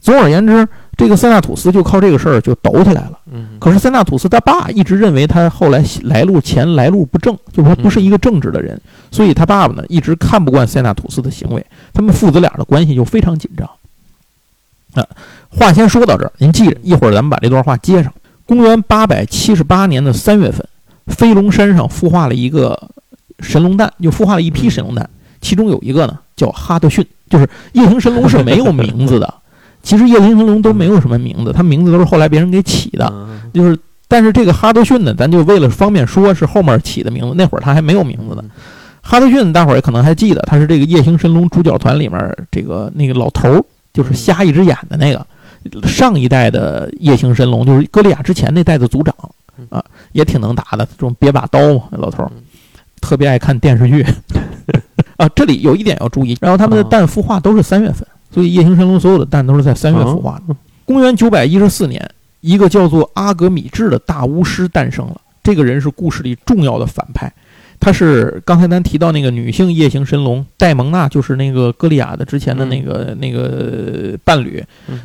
总而言之，这个塞纳土斯就靠这个事儿就抖起来了。嗯可是塞纳土斯他爸一直认为他后来来路前来路不正，就是说不是一个正直的人，所以他爸爸呢一直看不惯塞纳土斯的行为，他们父子俩的关系就非常紧张。啊，话先说到这儿，您记着，一会儿咱们把这段话接上。公元八百七十八年的三月份，飞龙山上孵化了一个神龙蛋，又孵化了一批神龙蛋，其中有一个呢叫哈德逊，就是夜行神龙是没有名字的。*laughs* 其实夜行神龙都没有什么名字，它名字都是后来别人给起的。嗯就是，但是这个哈德逊呢，咱就为了方便说，是后面起的名字。那会儿他还没有名字呢。哈德逊，大伙儿也可能还记得，他是这个夜行神龙主角团里面这个那个老头儿，就是瞎一只眼的那个。上一代的夜行神龙，就是歌利亚之前那代的族长啊，也挺能打的，这种别把刀嘛，老头儿嗯特别爱看电视剧 *laughs* 啊。这里有一点要注意，然后他们的蛋孵化都是三月份，所以夜行神龙所有的蛋都是在三月孵化的。哦公元九百一十四年，一个叫做阿格米治的大巫师诞生了。这个人是故事里重要的反派，他是刚才咱提到那个女性夜行神龙戴蒙娜，就是那个歌利亚的之前的那个、那个伴侣，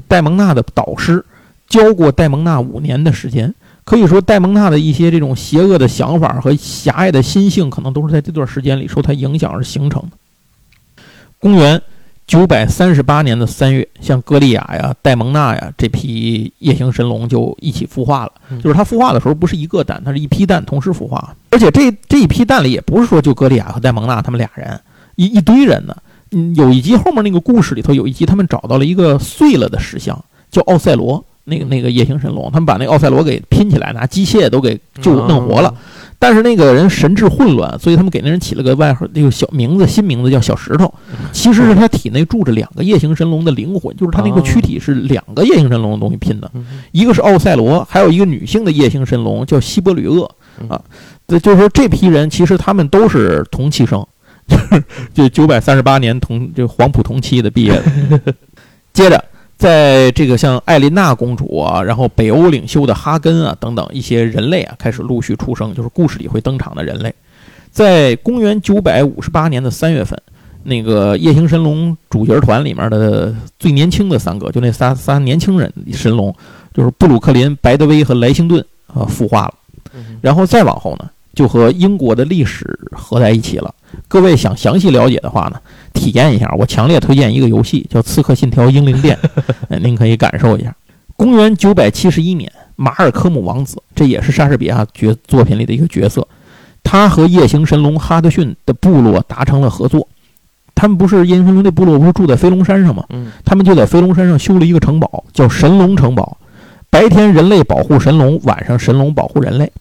戴蒙娜的导师，教过戴蒙娜五年的时间。可以说，戴蒙娜的一些这种邪恶的想法和狭隘的心性，可能都是在这段时间里受他影响而形成的。公元。九百三十八年的三月，像歌利亚呀、戴蒙娜呀这批夜行神龙就一起孵化了。就是它孵化的时候不是一个蛋，它是一批蛋同时孵化。而且这这一批蛋里也不是说就歌利亚和戴蒙娜他们俩人，一一堆人呢。嗯，有一集后面那个故事里头有一集，他们找到了一个碎了的石像，叫奥赛罗，那个那个夜行神龙，他们把那个奥赛罗给拼起来，拿机械都给就弄活了。但是那个人神志混乱，所以他们给那人起了个外号，那个小名字，新名字叫小石头。其实是他体内住着两个夜行神龙的灵魂，就是他那个躯体是两个夜行神龙的东西拼的，一个是奥赛罗，还有一个女性的夜行神龙叫希伯吕厄啊。这就是说这批人其实他们都是同期生，就九百三十八年同就黄埔同期的毕业的。*laughs* 接着。在这个像艾琳娜公主啊，然后北欧领袖的哈根啊等等一些人类啊，开始陆续出生，就是故事里会登场的人类。在公元九百五十八年的三月份，那个夜行神龙主角团里面的最年轻的三个，就那仨仨年轻人神龙，就是布鲁克林、白德威和莱辛顿啊，孵化了。然后再往后呢，就和英国的历史合在一起了。各位想详细了解的话呢？体验一下，我强烈推荐一个游戏，叫《刺客信条：英灵殿》，*laughs* 您可以感受一下。公元九百七十一年，马尔科姆王子，这也是莎士比亚角作品里的一个角色，他和夜行神龙哈德逊的部落达成了合作。他们不是夜行神龙的部落，不是住在飞龙山上吗？嗯，他们就在飞龙山上修了一个城堡，叫神龙城堡。白天人类保护神龙，晚上神龙保护人类。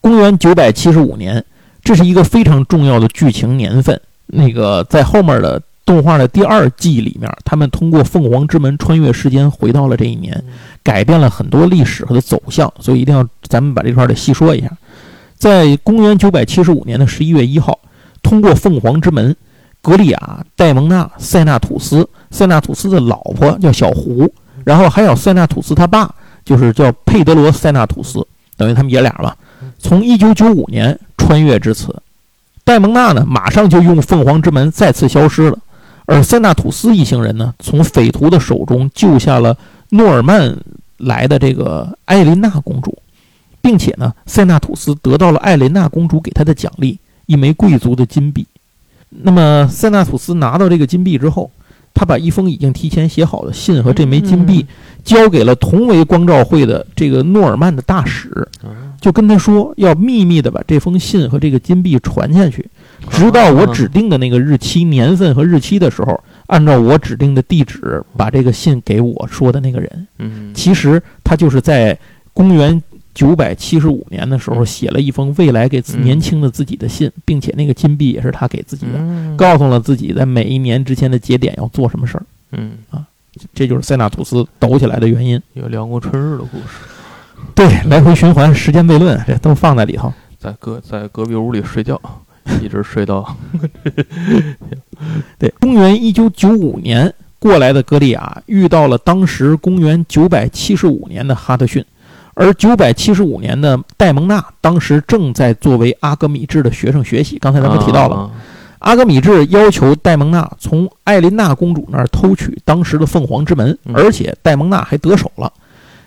公元九百七十五年，这是一个非常重要的剧情年份。那个在后面的动画的第二季里面，他们通过凤凰之门穿越时间回到了这一年，改变了很多历史和的走向，所以一定要咱们把这块儿得细说一下。在公元九百七十五年的十一月一号，通过凤凰之门，格利亚、戴蒙娜、塞纳吐斯，塞纳吐斯的老婆叫小胡，然后还有塞纳吐斯他爸，就是叫佩德罗·塞纳吐斯，等于他们爷俩吧，从一九九五年穿越至此。戴蒙娜呢，马上就用凤凰之门再次消失了，而塞纳吐斯一行人呢，从匪徒的手中救下了诺尔曼来的这个艾琳娜公主，并且呢，塞纳吐斯得到了艾琳娜公主给他的奖励——一枚贵族的金币。那么，塞纳吐斯拿到这个金币之后，他把一封已经提前写好的信和这枚金币交给了同为光照会的这个诺尔曼的大使。就跟他说，要秘密的把这封信和这个金币传下去，直到我指定的那个日期、年份和日期的时候，按照我指定的地址把这个信给我说的那个人。嗯，其实他就是在公元九百七十五年的时候写了一封未来给年轻的自己的信，并且那个金币也是他给自己的，告诉了自己在每一年之前的节点要做什么事儿。嗯啊，这就是塞纳图斯抖起来的原因。有聊过春日的故事。对，来回循环，时间悖论，这都放在里头。在隔在隔壁屋里睡觉，*laughs* 一直睡到。*laughs* 对，公元一九九五年过来的格利亚遇到了当时公元九百七十五年的哈特逊，而九百七十五年的戴蒙娜当时正在作为阿格米治的学生学习。刚才咱们提到了，阿格米治要求戴蒙娜从艾琳娜公主那儿偷取当时的凤凰之门，而且戴蒙娜还得手了，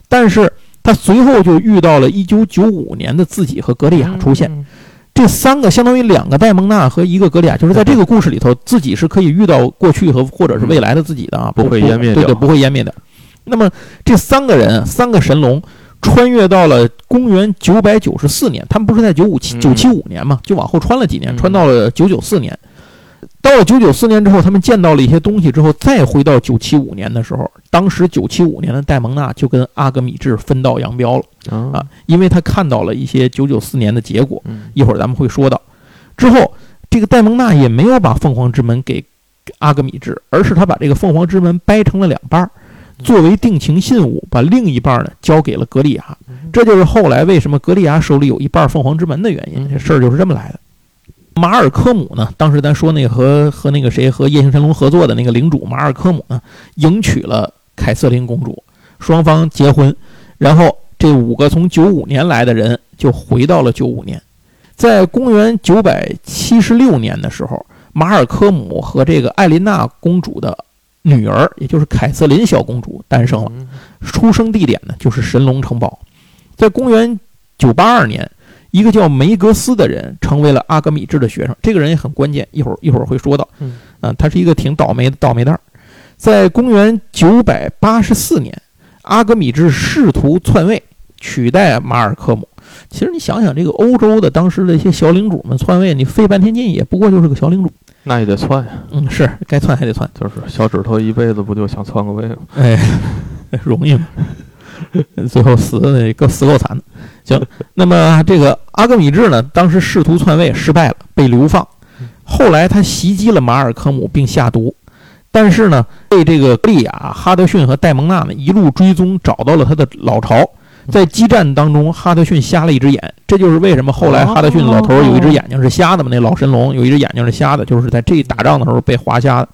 但是。他随后就遇到了一九九五年的自己和格利亚出现，这三个相当于两个戴蒙娜和一个格利亚，就是在这个故事里头，自己是可以遇到过去和或者是未来的自己的啊，不会湮灭掉，对对，不会湮灭的。那么这三个人，三个神龙穿越到了公元九百九十四年，他们不是在957、975年嘛，就往后穿了几年，穿到了九九四年。到了九九四年之后，他们见到了一些东西之后，再回到九七五年的时候，当时九七五年的戴蒙娜就跟阿格米治分道扬镳了啊，因为他看到了一些九九四年的结果。一会儿咱们会说到。之后，这个戴蒙娜也没有把凤凰之门给阿格米治，而是他把这个凤凰之门掰成了两半儿，作为定情信物，把另一半呢交给了格利亚。这就是后来为什么格利亚手里有一半凤凰之门的原因。这事儿就是这么来的。马尔科姆呢？当时咱说那个和和那个谁和夜行神龙合作的那个领主马尔科姆呢，迎娶了凯瑟琳公主，双方结婚，然后这五个从九五年来的人就回到了九五年，在公元九百七十六年的时候，马尔科姆和这个艾琳娜公主的女儿，也就是凯瑟琳小公主诞生了，嗯出生地点呢就是神龙城堡，在公元九八二年。一个叫梅格斯的人成为了阿格米治的学生，这个人也很关键，一会儿一会儿会说到。嗯，啊，他是一个挺倒霉的倒霉蛋儿。在公元九百八十四年，阿格米治试图篡位，取代马尔科姆。其实你想想，这个欧洲的当时的一些小领主们篡位，你费半天劲也不过就是个小领主。那也得窜呀，嗯，是该窜还得窜，就是小指头一辈子不就想窜个位吗？哎，容易吗？最后死的那个死够惨的。行，那么这个阿格米治呢，当时试图篡位失败了，被流放。后来他袭击了马尔科姆并下毒，但是呢，被这个利亚、哈德逊和戴蒙娜呢一路追踪，找到了他的老巢。在激战当中，哈德逊瞎了一只眼，这就是为什么后来哈德逊老头儿有一只眼睛是瞎的嘛？那老神龙有一只眼睛是瞎的，就是在这打仗的时候被划瞎的。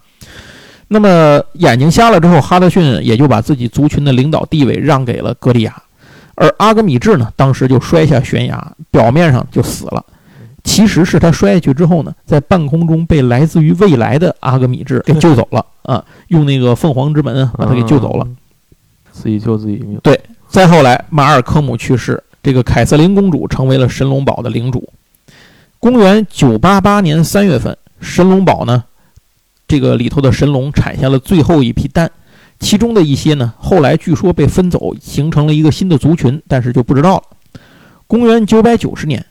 那么眼睛瞎了之后，哈德逊也就把自己族群的领导地位让给了格利亚，而阿格米治呢，当时就摔下悬崖，表面上就死了，其实是他摔下去之后呢，在半空中被来自于未来的阿格米治给救走了啊，用那个凤凰之门啊把他给救走了。嗯，自己救自己命。再后来，马尔科姆去世，这个凯瑟琳公主成为了神龙堡的领主。公元九八八年三月份，神龙堡呢，这个里头的神龙产下了最后一批蛋，其中的一些呢，后来据说被分走，形成了一个新的族群，但是就不知道了。公元九百九十年，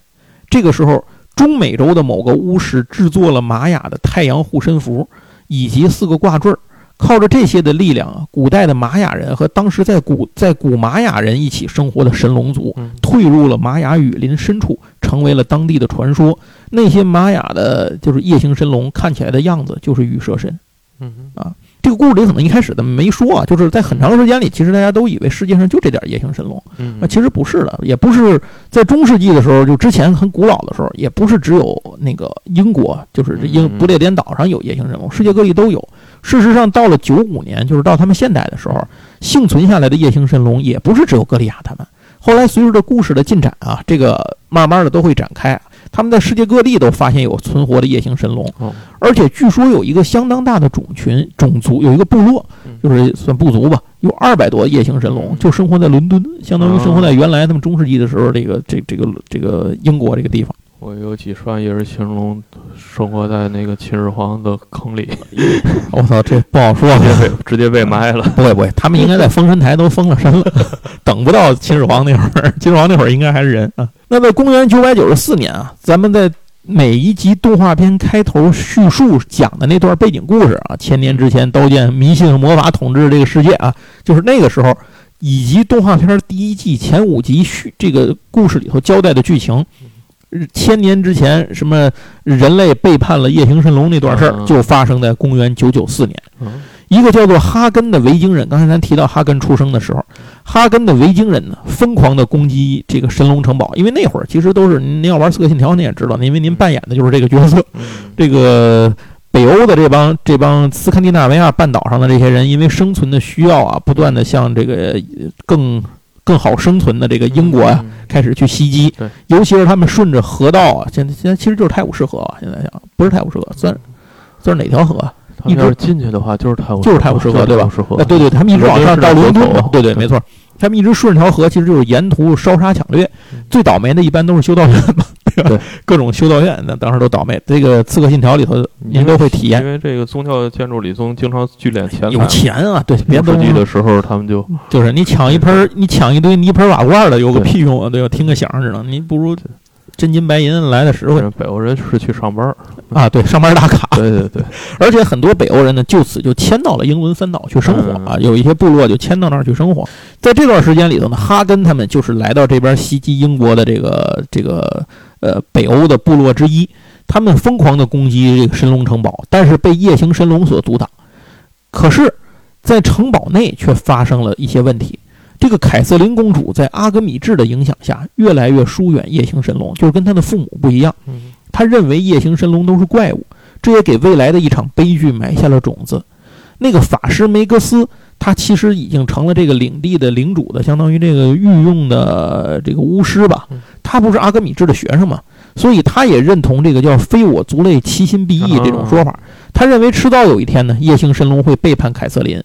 这个时候，中美洲的某个巫师制作了玛雅的太阳护身符以及四个挂坠儿。靠着这些的力量啊，古代的玛雅人和当时在古在古玛雅人一起生活的神龙族，嗯退入了玛雅雨林深处，成为了当地的传说。那些玛雅的，就是夜行神龙，看起来的样子就是羽蛇神。嗯这个故事里可能一开始的没说啊，就是在很长时间里，其实大家都以为世界上就这点夜行神龙，嗯那其实不是的，也不是在中世纪的时候，就之前很古老的时候，也不是只有那个英国，就是这英嗯不列颠岛上有夜行神龙，世界各地都有。事实上，到了九五年，就是到他们现代的时候，幸存下来的夜行神龙也不是只有歌利亚他们。后来随着这故事的进展啊，这个慢慢的都会展开。他们在世界各地都发现有存活的夜行神龙，哦。而且据说有一个相当大的种群种族，有一个部落，嗯。就是算部族吧，有二百多夜行神龙，就生活在伦敦，相当于生活在原来他们中世纪的时候这个这这个这个英国这个地方。我有几扇也是形容生活在那个秦始皇的坑里，*laughs* 我操，这不好说直接被直接被埋了。不会不会，他们应该在封神台都封了神了，*laughs* 等不到秦始皇那会儿，*laughs* 秦始皇那会儿应该还是人啊。那在公元九百九十四年啊，咱们在每一集动画片开头叙述讲的那段背景故事啊，千年之前刀剑、迷信魔法统治这个世界啊，就是那个时候，以及动画片第一季前五集续这个故事里头交代的剧情。千年之前，什么人类背叛了夜行神龙那段事儿，嗯就发生在公元九九四年。嗯一个叫做哈根的维京人，刚才咱提到哈根出生的时候，哈根的维京人呢，疯狂的攻击这个神龙城堡，因为那会儿其实都是您要玩《刺客信条》，您也知道，因为您扮演的就是这个角色。嗯这个北欧的这帮这帮斯堪的纳维亚半岛上的这些人，因为生存的需要啊，不断的向这个呃更更好生存的这个英国呀、嗯。开始去袭击。对，尤其是他们顺着河道啊，现在现在其实就是泰晤士河啊，现在想不是泰晤士河，算算是哪条河啊？他们要是进去的话，就是泰晤就是泰晤士河对吧？泰晤士河。啊，对对，他们一直往上到伦敦，对对，没错，他们一直顺着条河，其实就是沿途烧杀抢掠。嗯。最倒霉的一般都是修道院嘛，对？*laughs* 各种修道院，那当时都倒霉。这个《刺客信条》里头您都会体验因，为这个宗教建筑里宗经常聚敛钱。有钱啊，对，别中世纪东西的时候，他们就就是你抢一盆儿，你抢一堆泥盆瓦罐的，有个屁用啊？对吧？听个响儿似的，你不如真金白银来的实惠北欧人是去上班儿。啊！对，上班打卡。对对对，*laughs* 而且很多北欧人呢，就此就迁到了英伦三岛去生活啊，有一些部落就迁到那儿去生活。在这段时间里头呢，哈根他们就是来到这边袭击英国的这个这个呃北欧的部落之一，他们疯狂的攻击这个神龙城堡，但是被夜行神龙所阻挡。可是，在城堡内却发生了一些问题。这个凯瑟琳公主在阿格米治的影响下，越来越疏远夜行神龙，就是跟她的父母不一样。嗯他认为夜行神龙都是怪物，这也给未来的一场悲剧埋下了种子。那个法师梅格斯他其实已经成了这个领地的领主的，相当于这个御用的这个巫师吧。他不是阿格米治的学生嘛，所以他也认同这个叫“非我族类，其心必异”这种说法。他认为迟早有一天呢，夜行神龙会背叛凯瑟琳。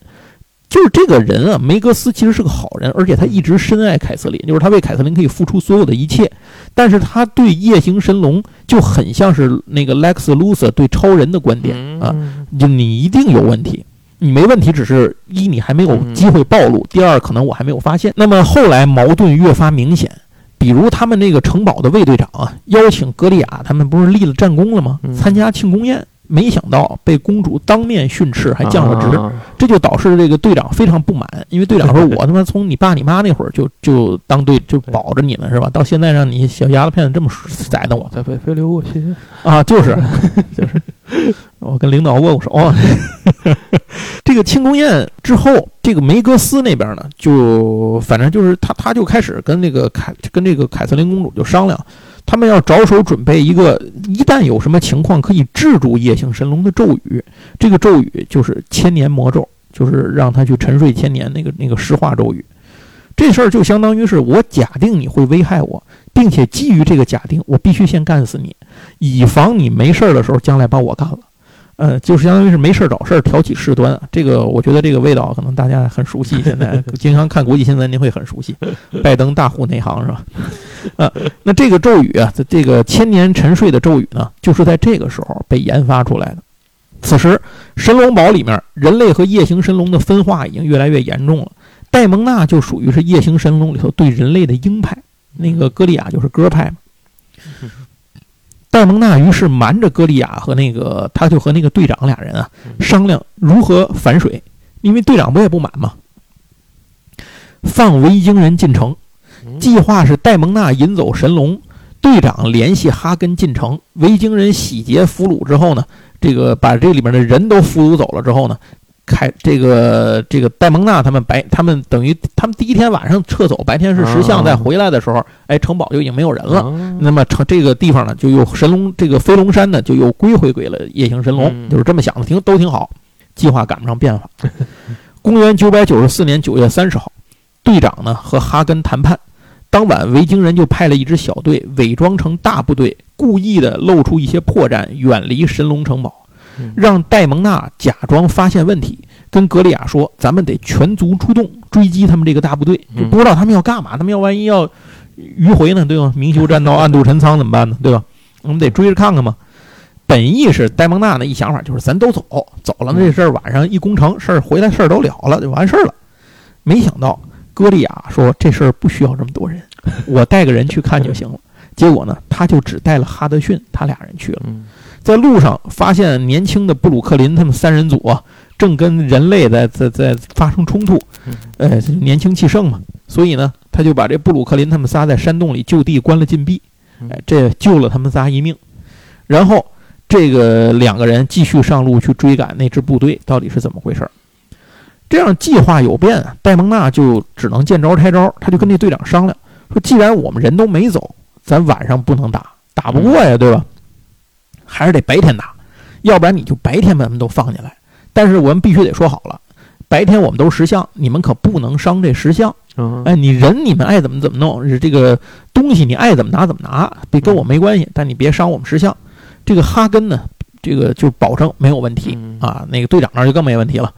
就是这个人啊，梅格斯其实是个好人，而且他一直深爱凯瑟琳，就是他为凯瑟琳可以付出所有的一切。但是他对夜行神龙就很像是那个 Lex Luthor 对超人的观点啊，就你一定有问题，你没问题，只是一你还没有机会暴露，第二可能我还没有发现。那么后来矛盾越发明显，比如他们那个城堡的卫队长啊，邀请格利亚他们不是立了战功了吗？参加庆功宴。没想到被公主当面训斥，还降了职，这就导致这个队长非常不满。因为队长说：“ *laughs* 我他妈从你爸你妈那会儿就就当队就保着你们是吧？到现在让你小丫头片子这么宰的我，在飞飞流过谢谢啊，就是 *laughs* 就是，我跟领导握过手。*laughs* 这个庆功宴之后，这个梅格斯那边呢，就反正就是他他就开始跟那个凯跟这个凯瑟琳公主就商量。”他们要着手准备一个，一旦有什么情况可以制住夜行神龙的咒语。这个咒语就是千年魔咒，就是让他去沉睡千年那个那个石化咒语。这事儿就相当于是我假定你会危害我，并且基于这个假定，我必须先干死你，以防你没事儿的时候将来把我干了。呃，就是相当于是没事儿找事儿，挑起事端。这个我觉得这个味道可能大家很熟悉，现在 *laughs* 经常看国际新闻，您会很熟悉。拜登大户内行是吧？*laughs* 呃，那这个咒语啊，这个千年沉睡的咒语呢，就是在这个时候被研发出来的。此时，神龙堡里面人类和夜行神龙的分化已经越来越严重了。戴蒙娜就属于是夜行神龙里头对人类的鹰派，那个歌利亚就是鸽派嘛。戴蒙娜于是瞒着戈利亚和那个，他就和那个队长俩人啊商量如何反水，因为队长不也不满吗？放维京人进城，计划是戴蒙娜引走神龙，队长联系哈根进城，维京人洗劫俘虏之后呢，这个把这里面的人都俘虏走了之后呢。开这个这个戴蒙娜他们白他们等于他们第一天晚上撤走，白天是石像，再回来的时候，哎，城堡就已经没有人了。那么城这个地方呢，就又神龙这个飞龙山呢，就又归回给了夜行神龙，就是这么想的，挺都挺好。计划赶不上变化。*laughs* 公元九百九十四年九月三十号，队长呢和哈根谈判，当晚维京人就派了一支小队，伪装成大部队，故意的露出一些破绽，远离神龙城堡。让戴蒙娜假装发现问题，跟格利亚说：“咱们得全族出动追击他们这个大部队。”就不知道他们要干嘛，他们要万一要迂回呢，对吧？明修栈道，暗度陈仓怎么办呢？对吧？我们得追着看看嘛。本意是戴蒙娜呢一想法就是咱都走，走了这事儿晚上一攻城，事儿回来事儿都了了，就完事儿了。没想到格利亚说这事儿不需要这么多人，我带个人去看就行了。结果呢，他就只带了哈德逊，他俩人去了。在路上发现年轻的布鲁克林他们三人组啊，正跟人类在在在发生冲突，呃，年轻气盛嘛，所以呢，他就把这布鲁克林他们仨在山洞里就地关了禁闭，哎，这救了他们仨一命。然后这个两个人继续上路去追赶那支部队，到底是怎么回事？这样计划有变，戴蒙娜就只能见招拆招，他就跟那队长商量说：“既然我们人都没走，咱晚上不能打，打不过呀，对吧？”还是得白天打，要不然你就白天把他们都放进来。但是我们必须得说好了，白天我们都石像，你们可不能伤这石像。哎，你人你们爱怎么怎么弄，这个东西你爱怎么拿怎么拿，别跟我没关系。但你别伤我们石像。这个哈根呢，这个就保证没有问题啊。那个队长那就更没问题了。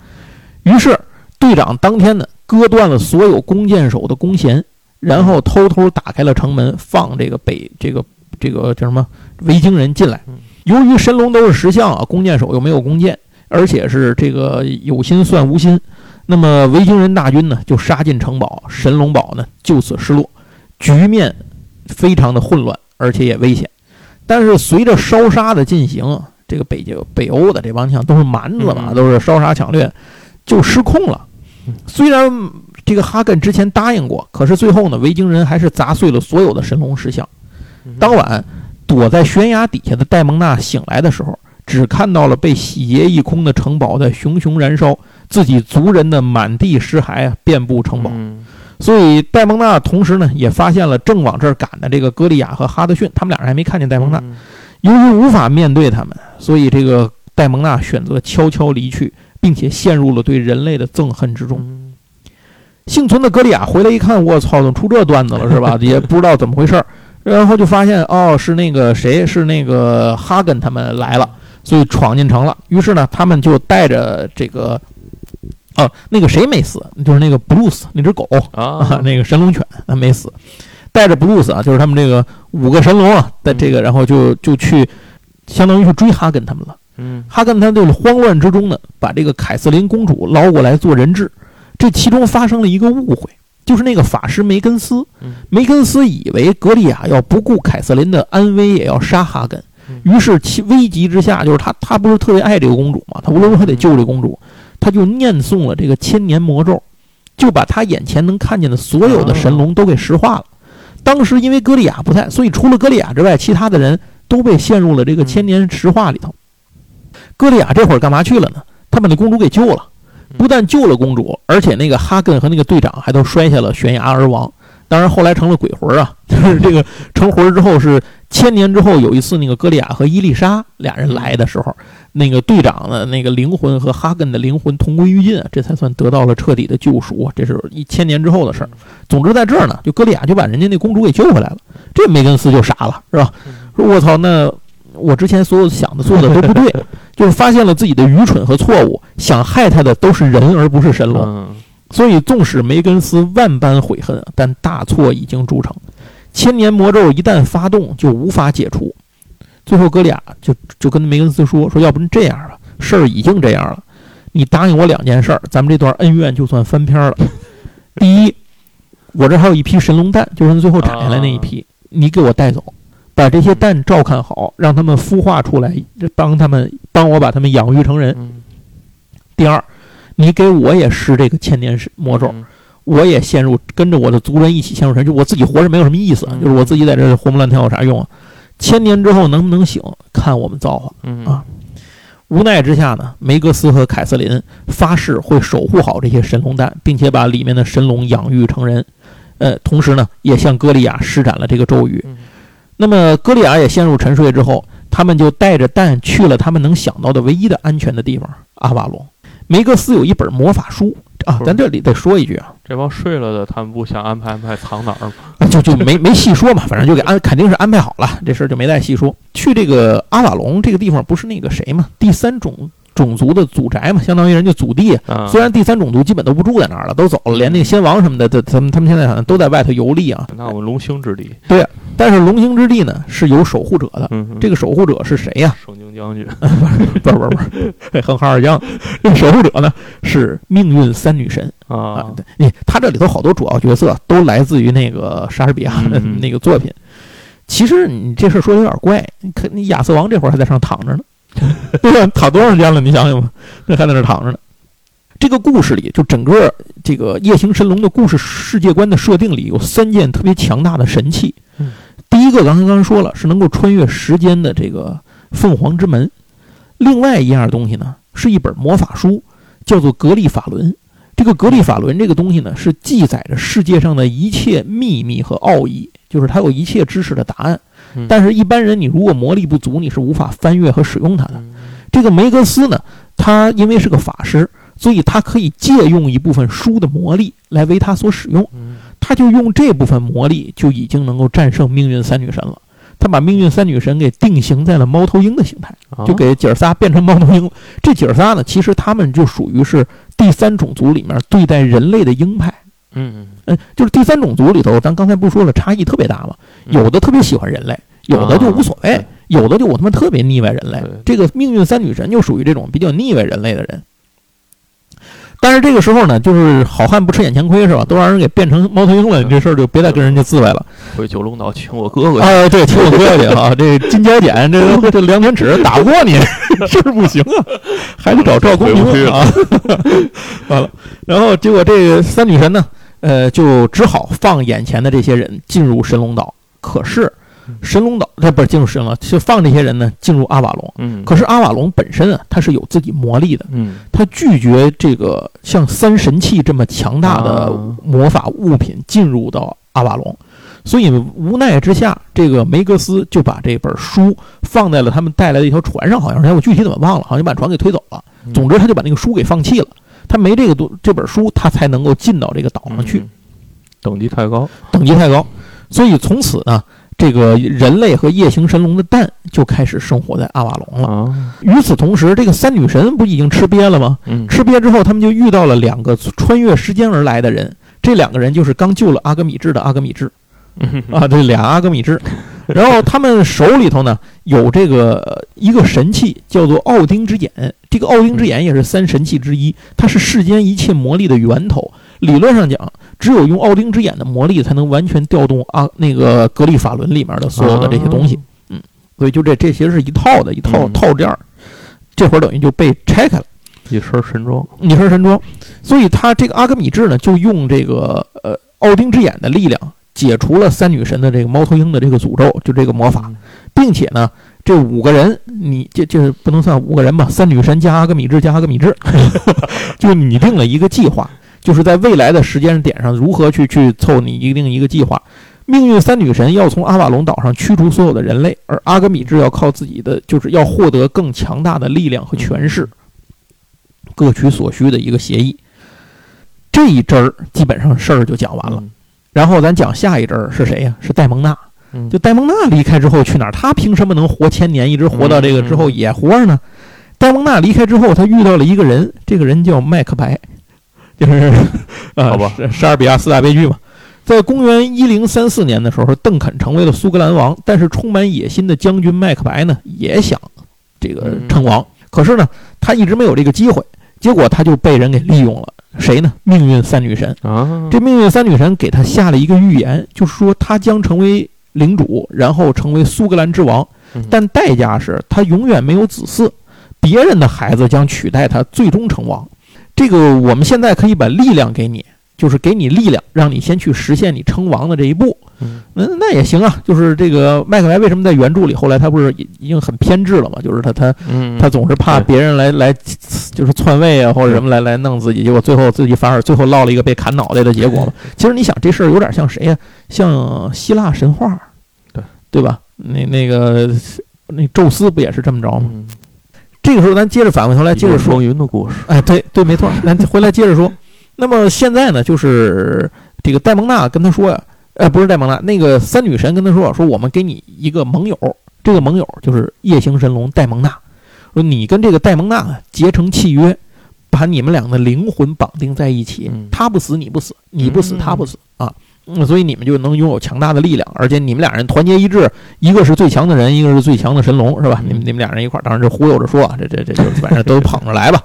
于是队长当天呢，割断了所有弓箭手的弓弦，然后偷偷打开了城门，放这个北这个这个叫什么维京人进来。由于神龙都是石像啊，弓箭手又没有弓箭，而且是这个有心算无心，那么维京人大军呢就杀进城堡，神龙堡呢就此失落，局面非常的混乱，而且也危险。但是随着烧杀的进行，这个北就北欧的这帮枪都是蛮子嘛，都是烧杀抢掠，就失控了。虽然这个哈根之前答应过，可是最后呢，维京人还是砸碎了所有的神龙石像。当晚。躲在悬崖底下的戴蒙娜醒来的时候，只看到了被洗劫一空的城堡在熊熊燃烧，自己族人的满地尸骸啊，遍布城堡。所以戴蒙娜同时呢，也发现了正往这儿赶的这个歌利亚和哈德逊，他们俩人还没看见戴蒙娜。由于无法面对他们，所以这个戴蒙娜选择悄悄离去，并且陷入了对人类的憎恨之中。嗯幸存的格利亚回来一看，我操，怎么出这段子了是吧？*laughs* 也不知道怎么回事儿，然后就发现哦，是那个谁，是那个哈根他们来了，所以闯进城了。于是呢，他们就带着这个，哦，那个谁没死，就是那个布鲁斯那只狗啊，啊，*laughs* 那个神龙犬他没死，带着布鲁斯啊，就是他们这个五个神龙啊的这个，然后就就去，相当于去追哈根他们了。嗯哈根他就是慌乱之中呢，把这个凯瑟琳公主捞过来做人质。这其中发生了一个误会，就是那个法师梅根斯嗯，梅根斯以为格利亚要不顾凯瑟琳的安危也要杀哈根嗯，于是其危急之下，就是他他不是特别爱这个公主嘛，他无论如何得救这公主，他就念诵了这个千年魔咒，就把他眼前能看见的所有的神龙都给石化了。当时因为格利亚不在，所以除了格利亚之外，其他的人都被陷入了这个千年石化里头。格利亚这会儿干嘛去了呢？他把那公主给救了，不但救了公主，而且那个哈根和那个队长还都摔下了悬崖而亡。当然后来成了鬼魂啊，*laughs* 就是这个成魂之后是千年之后有一次那个歌利亚和伊丽莎俩人来的时候，那个队长的那个灵魂和哈根的灵魂同归于尽啊，这才算得到了彻底的救赎。这是一千年之后的事儿。总之在这儿呢，就歌利亚就把人家那公主给救回来了，这梅根斯就傻了，是吧？说我操，那我之前所有想的做的都不对，*laughs* 就是发现了自己的愚蠢和错误，想害他的都是人而不是神龙。嗯所以，纵使梅根斯万般悔恨，但大错已经铸成。千年魔咒一旦发动，就无法解除。最后，哥俩就就跟梅根斯说：“说要不然这样吧，事儿已经这样了，你答应我两件事儿，咱们这段恩怨就算翻篇了。第一，我这还有一批神龙蛋，就是最后产下来那一批，你给我带走，把这些蛋照看好，让他们孵化出来，帮他们帮我把他们养育成人。嗯第二，你给我也施这个千年神魔咒。”嗯我也陷入跟着我的族人一起陷入神，就我自己活着没有什么意思，嗯就是我自己在这活蹦乱跳有啥用啊？千年之后能不能醒，看我们造化。嗯啊无奈之下呢，梅格斯和凯瑟琳发誓会守护好这些神龙蛋，并且把里面的神龙养育成人。呃，同时呢，也向歌利亚施展了这个咒语。嗯那么歌利亚也陷入沉睡之后，他们就带着蛋去了他们能想到的唯一的安全的地方——阿瓦隆。梅格斯有一本魔法书啊咱这里得说一句啊，这帮睡了的，他们不想安排安排藏哪儿吗？*laughs* 就就没没细说嘛，反正就给安肯定是安排好了，这事儿就没再细说。去这个阿瓦隆这个地方，不是那个谁嘛，第三种种族的祖宅嘛，相当于人家祖地。啊，虽然第三种族基本都不住在那儿了，都走了，连那个先王什么的，他他们他们现在好像都在外头游历啊。那我们龙兴之地，对但是龙兴之地呢是有守护者的，嗯，这个守护者是谁呀、圣经将军不是不是不是，哼哈二将，这个守护者呢是命运三女神啊啊。，对，你他这里头好多主要角色都来自于那个莎士比亚的嗯 *laughs* 那个作品。其实你这事儿说的有点怪，你看你亚瑟王这会儿还在上躺着呢？*laughs* 躺多长时间了？你想想吧，这还在那躺着呢。这个故事里，就整个这个夜行神龙的故事世界观的设定里，有三件特别强大的神器嗯。第一个，刚刚刚说了，是能够穿越时间的这个凤凰之门。另外一样东西呢，是一本魔法书，叫做《格力法伦》。这个格力法伦这个东西呢，是记载着世界上的一切秘密和奥义，就是它有一切知识的答案嗯。但是，一般人你如果魔力不足，你是无法翻阅和使用它的。嗯这个梅格斯呢，他因为是个法师，所以他可以借用一部分书的魔力来为他所使用。嗯他就用这部分魔力，就已经能够战胜命运三女神了。他把命运三女神给定型在了猫头鹰的形态，啊就给姐儿仨变成猫头鹰。这姐儿仨呢，其实他们就属于是第三种族里面对待人类的鹰派。嗯嗯，就是第三种族里头，咱刚才不是说了，差异特别大吗？嗯有的特别喜欢人类，有的就无所谓啊，有的就我他妈特别腻歪人类。这个命运三女神就属于这种比较腻歪人类的人。但是这个时候呢，就是好汉不吃眼前亏是吧？都让人给变成猫头鹰了，你这事儿就别再跟人家自卫了。回九龙岛请我哥哥去。啊，对，请我哥哥去啊！这金角剪，这个 *laughs* 这梁天尺打不过你，*laughs* 是不行啊，还得找赵公明啊。*laughs* 完了，然后结果这个三女神呢，呃，就只好放眼前的这些人进入神龙岛。可是神龙岛这不是进入神龙岛，就放这些人呢进入阿瓦隆。嗯，可是阿瓦隆本身啊，它是有自己魔力的，嗯它拒绝这个像三神器这么强大的啊魔法物品进入到阿瓦隆，所以无奈之下，这个梅格斯就把这本书放在了他们带来的一条船上，好像是，我具体怎么忘了，好像把船给推走了。总之，他就把那个书给放弃了。他没这个多这本书，他才能够进到这个岛上去。等级太高，等级太高。所以从此呢，这个人类和夜行神龙的蛋就开始生活在阿瓦隆了。与此同时，这个三女神不已经吃瘪了吗？吃瘪之后，他们就遇到了两个穿越时间而来的人。这两个人就是刚救了阿格米治的阿格米治。啊，这俩阿格米治。然后他们手里头呢有这个一个神器，叫做奥丁之眼。这个奥丁之眼也是三神器之一，它是世间一切魔力的源头。理论上讲，只有用奥丁之眼的魔力，才能完全调动啊那个格力法轮里面的所有的这些东西。嗯，所以就这这些是一套的一套套件儿，这会儿等于就被拆开了，一身神装，一身神装。所以他这个阿格米治呢，就用这个呃奥丁之眼的力量。解除了三女神的这个猫头鹰的这个诅咒，就这个魔法，并且呢，这五个人，你这就是不能算五个人吧？三女神加阿格米治加阿格米治，*laughs* 就拟定了一个计划，就是在未来的时间点上如何去去凑你拟定一个计划。命运三女神要从阿瓦隆岛上驱逐所有的人类，而阿格米治要靠自己的，就是要获得更强大的力量和权势，各取所需的一个协议。这一针儿基本上事儿就讲完了。然后咱讲下一阵儿是谁呀？是戴蒙娜。就戴蒙娜离开之后去哪儿？他凭什么能活千年，一直活到这个之后也活着呢？戴蒙娜离开之后，他遇到了一个人，这个人叫麦克白，就是 *laughs* 啊，莎士比亚四大悲剧嘛。在公元一零三四年的时候，邓肯成为了苏格兰王，但是充满野心的将军麦克白呢，也想这个称王，可是呢，他一直没有这个机会，结果他就被人给利用了。谁呢？命运三女神啊！这命运三女神给他下了一个预言，就是说他将成为领主，然后成为苏格兰之王，但代价是他永远没有子嗣，别人的孩子将取代他，最终成王。这个我们现在可以把力量给你。就是给你力量，让你先去实现你称王的这一步。嗯，那那也行啊。就是这个麦克白为什么在原著里后来他不是已已经很偏执了嘛？就是他他他总是怕别人来来就是篡位啊或者什么来来弄自己，结果最后自己反而最后落了一个被砍脑袋的结果嘛。其实你想这事儿有点像谁呀？像希腊神话，对对吧？那那个那宙斯不也是这么着吗？这个时候咱接着反过头来接着说云的故事。哎，对对，没错，咱回来接着说。那么现在呢，就是这个戴蒙娜跟他说呀，呃，不是戴蒙娜，那个三女神跟他说，说我们给你一个盟友，这个盟友就是夜行神龙戴蒙娜，说你跟这个戴蒙娜结成契约，把你们俩的灵魂绑定在一起，他不死你不死，你不死他不死啊，所以你们就能拥有强大的力量，而且你们俩人团结一致，一个是最强的人，一个是最强的神龙，是吧？你们你们俩人一块儿，当然这忽悠着说，这这这就反正都 *laughs* 捧着来吧。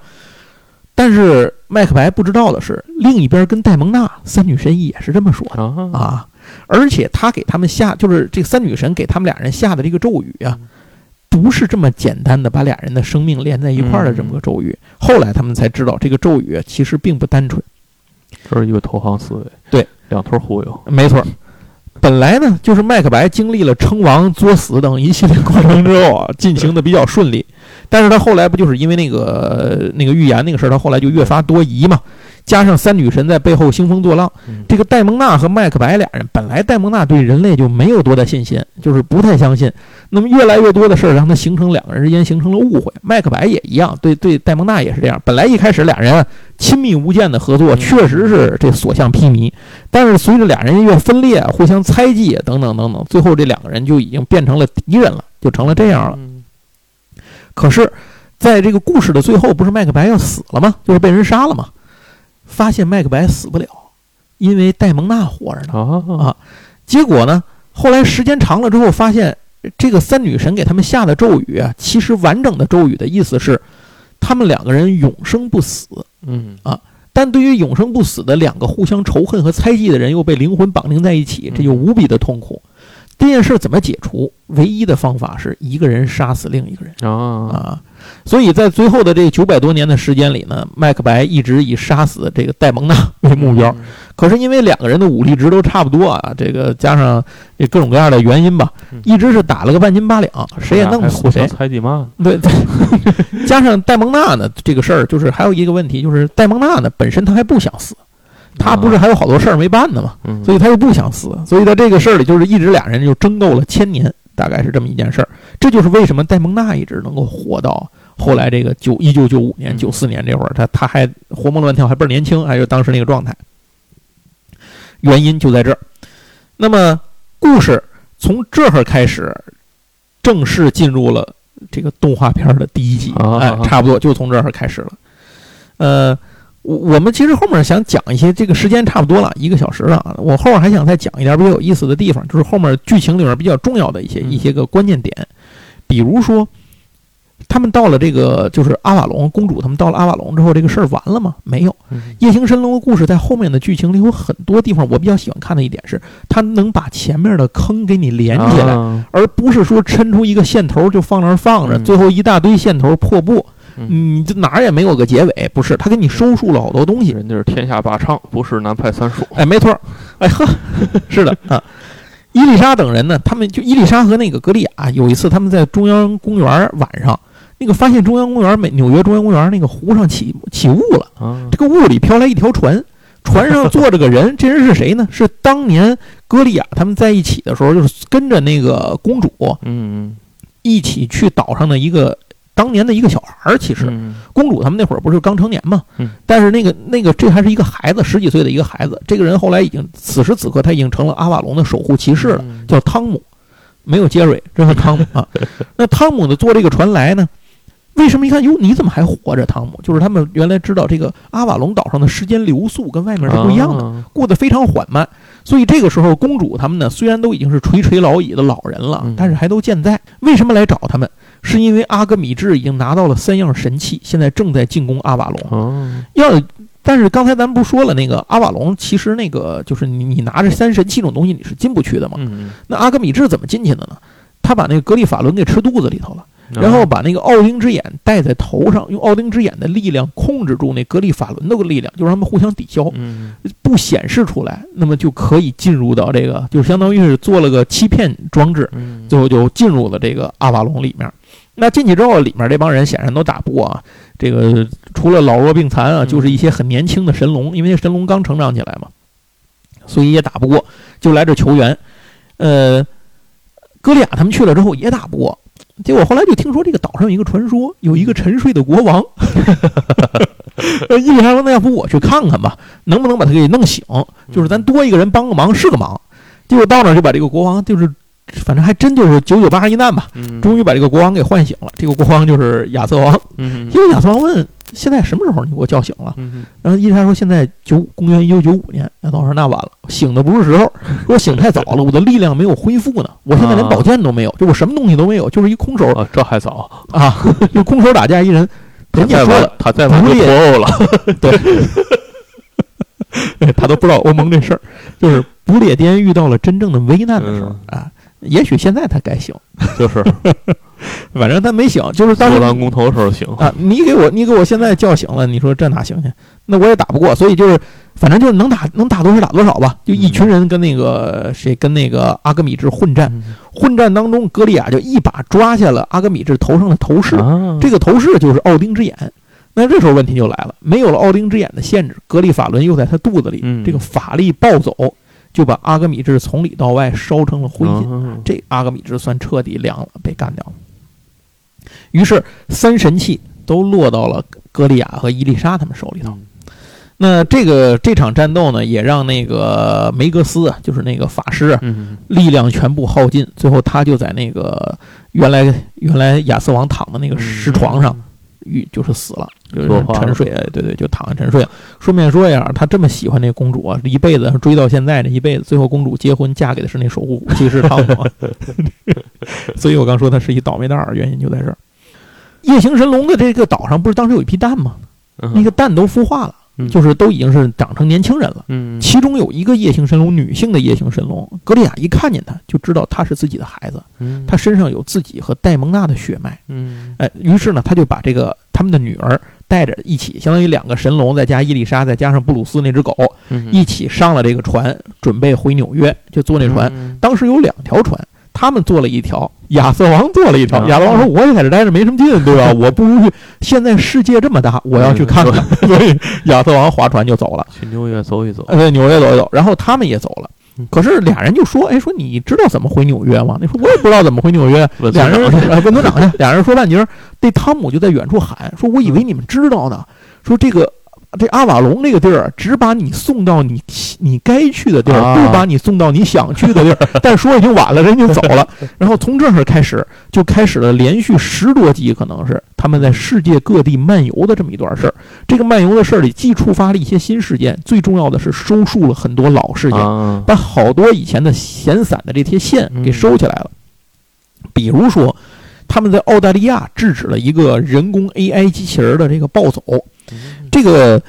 但是麦克白不知道的是，另一边跟戴蒙娜三女神也是这么说的啊，而且他给他们下，就是这三女神给他们俩人下的这个咒语啊，不是这么简单的把俩人的生命连在一块儿的这么个咒语。后来他们才知道，这个咒语其实并不单纯，这是一个投行思维，对，两头忽悠，没错。本来呢，就是麦克白经历了称王、作死等一系列过程之后啊，进行的比较顺利。但是他后来不就是因为那个那个预言那个事儿，他后来就越发多疑嘛。加上三女神在背后兴风作浪，这个戴蒙娜和麦克白俩人本来戴蒙娜对人类就没有多大信心，就是不太相信。那么越来越多的事儿让他形成两个人之间形成了误会。麦克白也一样，对对戴蒙娜也是这样。本来一开始俩人亲密无间的合作，确实是这所向披靡。但是随着俩人越分裂，互相猜忌等等等等，最后这两个人就已经变成了敌人了，就成了这样了。可是，在这个故事的最后，不是麦克白要死了吗？就是被人杀了吗？发现麦克白死不了，因为戴蒙娜活着呢啊！结果呢，后来时间长了之后，发现这个三女神给他们下的咒语啊，其实完整的咒语的意思是，他们两个人永生不死。嗯啊，但对于永生不死的两个互相仇恨和猜忌的人，又被灵魂绑定在一起，这就无比的痛苦。这件事怎么解除？唯一的方法是一个人杀死另一个人啊啊！所以在最后的这九百多年的时间里呢，麦克白一直以杀死这个戴蒙娜为目标。可是因为两个人的武力值都差不多啊，这个加上这各种各样的原因吧，一直是打了个半斤八两，谁也弄不死谁。猜忌嘛？对对。*laughs* 加上戴蒙娜呢，这个事儿就是还有一个问题，就是戴蒙娜呢本身她还不想死。他不是还有好多事儿没办呢吗？嗯，所以他又不想死，所以在这个事儿里，就是一直俩人就争斗了千年，大概是这么一件事儿。这就是为什么戴蒙娜一直能够活到后来这个九一九九五年、嗯九四年这会儿，他他还活蹦乱跳，还倍儿年轻，还有当时那个状态。原因就在这儿。那么故事从这儿开始，正式进入了这个动画片儿的第一集，啊哎，差不多就从这儿开始了。呃，我我们其实后面想讲一些，这个时间差不多了，一个小时了啊。我后面还想再讲一点比较有意思的地方，就是后面剧情里面比较重要的一些嗯一些个关键点，比如说。他们到了这个，就是阿瓦隆公主，他们到了阿瓦隆之后，这个事儿完了吗？没有。嗯夜行神龙的故事在后面的剧情里有很多地方，我比较喜欢看的一点是，它能把前面的坑给你连起来，啊而不是说抻出一个线头就放那儿放着，嗯最后一大堆线头破布，嗯你这哪儿也没有个结尾，不是？他给你收束了好多东西。人家是天下霸唱，不是南派三叔。哎，没错儿，哎呵，*laughs* 是的啊。伊丽莎等人呢，他们就伊丽莎和那个格利亚有一次，他们在中央公园晚上，那个发现中央公园美纽约中央公园那个湖上起起雾了。啊，这个雾里飘来一条船，*laughs* 船上坐着个人，这人是谁呢？是当年歌利亚他们在一起的时候，就是跟着那个公主嗯一起去岛上的一个当年的一个小孩儿。其实嗯公主他们那会儿不是刚成年嘛嗯，但是那个那个这还是一个孩子，十几岁的一个孩子。这个人后来已经此时此刻他已经成了阿瓦隆的守护骑士了，嗯叫汤姆，没有杰瑞，这是汤姆啊。*laughs* 那汤姆呢，坐这个船来呢，为什么一看哟，你怎么还活着？汤姆就是他们原来知道这个阿瓦隆岛上的时间流速跟外面是不一样的，啊过得非常缓慢。所以这个时候，公主他们呢，虽然都已经是垂垂老矣的老人了嗯，但是还都健在。为什么来找他们？是因为阿格米治已经拿到了三样神器，现在正在进攻阿瓦隆。啊要但是刚才咱们不说了，那个阿瓦隆其实那个就是你你拿着三神器这种东西你是进不去的嘛。嗯，那阿格米治怎么进去的呢？他把那个格利法伦给吃肚子里头了，嗯然后把那个奥丁之眼戴在头上，用奥丁之眼的力量控制住那格利法伦的力量，就让他们互相抵消，嗯不显示出来，那么就可以进入到这个，就相当于是做了个欺骗装置，嗯最后就进入了这个阿瓦隆里面。那进去之后，里面这帮人显然都打不过啊。这个除了老弱病残啊，嗯就是一些很年轻的神龙，因为那神龙刚成长起来嘛，所以也打不过，就来这求援。呃，哥利亚他们去了之后也打不过，结果后来就听说这个岛上有一个传说，有一个沉睡的国王。*laughs* 呃，伊丽莎说：“那要不我去看看吧，能不能把他给弄醒？就是咱多一个人帮个忙是个忙。”结果到那儿就把这个国王，就是反正还真就是九九八十一难吧，嗯终于把这个国王给唤醒了。这个国王就是亚瑟王，嗯因为亚瑟王问：“现在什么时候你给我叫醒了嗯？”然后伊丽莎说：“现在九公元一九九五年。”亚瑟王说：“那晚了，醒的不是时候，说醒太早了，我的力量没有恢复呢，我现在连宝剑都没有，就我什么东西都没有，就是一空手啊，这还早，啊，就空手打架一人。*laughs* ”人家说了，他再晚就不列脱欧了，*laughs* 对 *laughs* 他都不知道欧盟这事儿，就是不列颠遇到了真正的危难的时候嗯啊。也许现在他该醒，*laughs* 就是。*laughs* 反正他没醒，就是当时当工头的时候醒，啊，你给我，你给我现在叫醒了，你说这哪行去？那我也打不过，所以就是，反正就是能打能打多少打多少吧。就一群人跟那个谁跟那个阿格米治混战，嗯。混战当中，格利亚就一把抓下了阿格米治头上的头饰，啊，这个头饰就是奥丁之眼。那这时候问题就来了，没有了奥丁之眼的限制，格利法伦又在他肚子里，嗯。这个法力暴走，就把阿格米治从里到外烧成了灰烬。嗯这阿格米治算彻底凉了，被干掉了。于是三神器都落到了歌利亚和伊丽莎他们手里头。嗯那这个这场战斗呢，也让那个梅格斯啊，就是那个法师力量全部耗尽，最后他就在那个原来原来亚瑟王躺的那个石床上，遇就是死了，就是沉睡，哎对对，就躺下沉睡了。顺便说一下，他这么喜欢那公主啊，一辈子追到现在这一辈子，最后公主结婚嫁给的是那守护骑士汤姆啊，*laughs* 所以我刚说他是一倒霉蛋儿，原因就在这儿。夜行神龙的这个岛上不是当时有一批蛋吗？嗯那个蛋都孵化了，嗯就是都已经是长成年轻人了。嗯。其中有一个夜行神龙，女性的夜行神龙，格利亚一看见她就知道她是自己的孩子，嗯。她身上有自己和戴蒙娜的血脉。嗯。哎，于是呢，他就把这个他们的女儿带着一起，相当于两个神龙，再加伊丽莎，再加上布鲁斯那只狗，嗯。一起上了这个船，准备回纽约，就坐那船。嗯。当时有两条船，他们做了一条，亚瑟王做了一条。啊亚瑟王说：“我也在这待着没什么劲，对吧？*laughs* 我不如去。现在世界这么大，我要去看看。*laughs* 所以亚瑟王划船就走了，去纽约走一走。对，纽约走一走，然后他们也走了嗯。可是俩人就说：“哎，说你知道怎么回纽约吗？”那说：“我也不知道怎么回纽约。”俩人村长呃问村长去，俩人说半截儿。这汤姆就在远处喊说：“我以为你们知道呢，说这个这阿瓦隆这个地儿只把你送到你你该去的地儿，啊不把你送到你想去的地儿。*laughs* 但说已经晚了，人就走了。然后从这儿开始就开始了连续十多集，可能是他们在世界各地漫游的这么一段事儿。这个漫游的事儿里，既触发了一些新事件，最重要的是收束了很多老事件。啊，把好多以前的闲散的这些线给收起来了。比如说，他们在澳大利亚制止了一个人工 AI 机器人的这个暴走，这个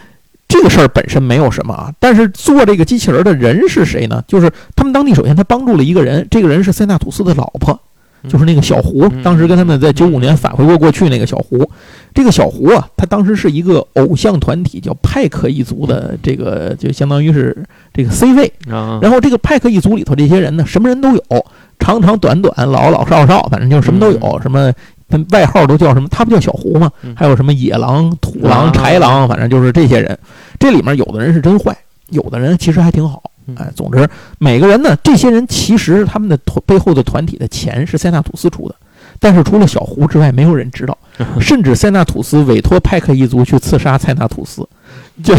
这个事儿本身没有什么啊，但是做这个机器人的人是谁呢？就是他们当地首先他帮助了一个人，这个人是塞纳吐斯的老婆。就是那个小胡，当时跟他们在九五年返回过过去那个小胡，这个小胡啊，他当时是一个偶像团体叫派克一族的，这个就相当于是这个 C 位，啊，然后这个派克一族里头这些人呢，什么人都有，长长短短，老老少少，反正就是什么都有。什么他外号都叫什么？他不叫小胡吗嗯？还有什么野狼、土狼、啊豺狼，反正就是这些人。这里面有的人是真坏，有的人其实还挺好。嗯哎，总之每个人呢，这些人其实他们的团背后的团体的钱是塞纳土斯出的。但是除了小胡之外，没有人知道，*laughs* 甚至塞纳土斯委托派克一族去刺杀塞纳土斯，就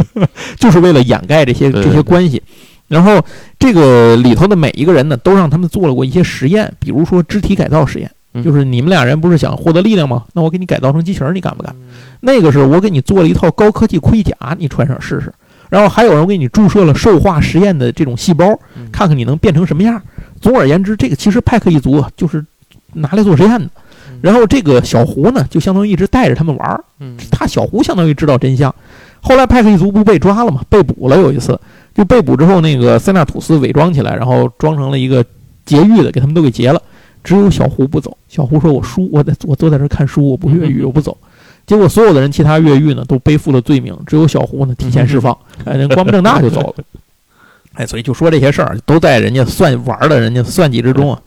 *laughs* 就是为了掩盖这些这些关系。然后这个里头的每一个人呢，都让他们做了过一些实验，比如说肢体改造实验，嗯就是你们俩人不是想获得力量吗？那我给你改造成机器人，你敢不干？嗯那个是我给你做了一套高科技盔甲，你穿上试试。然后还有人给你注射了兽化实验的这种细胞，嗯看看你能变成什么样。总而言之，这个其实派克一族啊，就是拿来做实验的嗯。然后这个小胡呢，就相当于一直带着他们玩他小胡相当于知道真相。后来派克一族不被抓了吗？被捕了有一次，就被捕之后，那个塞纳吐斯伪装起来，然后装成了一个劫狱的，给他们都给劫了。只有小胡不走。小胡说：“我输，我在我坐在这儿看书，我不越狱，我不走。”结果所有的人，其他越狱呢，都背负了罪名，只有小胡呢提前释放，哎，人光明正大就走了。*laughs* 哎，所以就说这些事儿都在人家算玩儿的人家算计之中啊。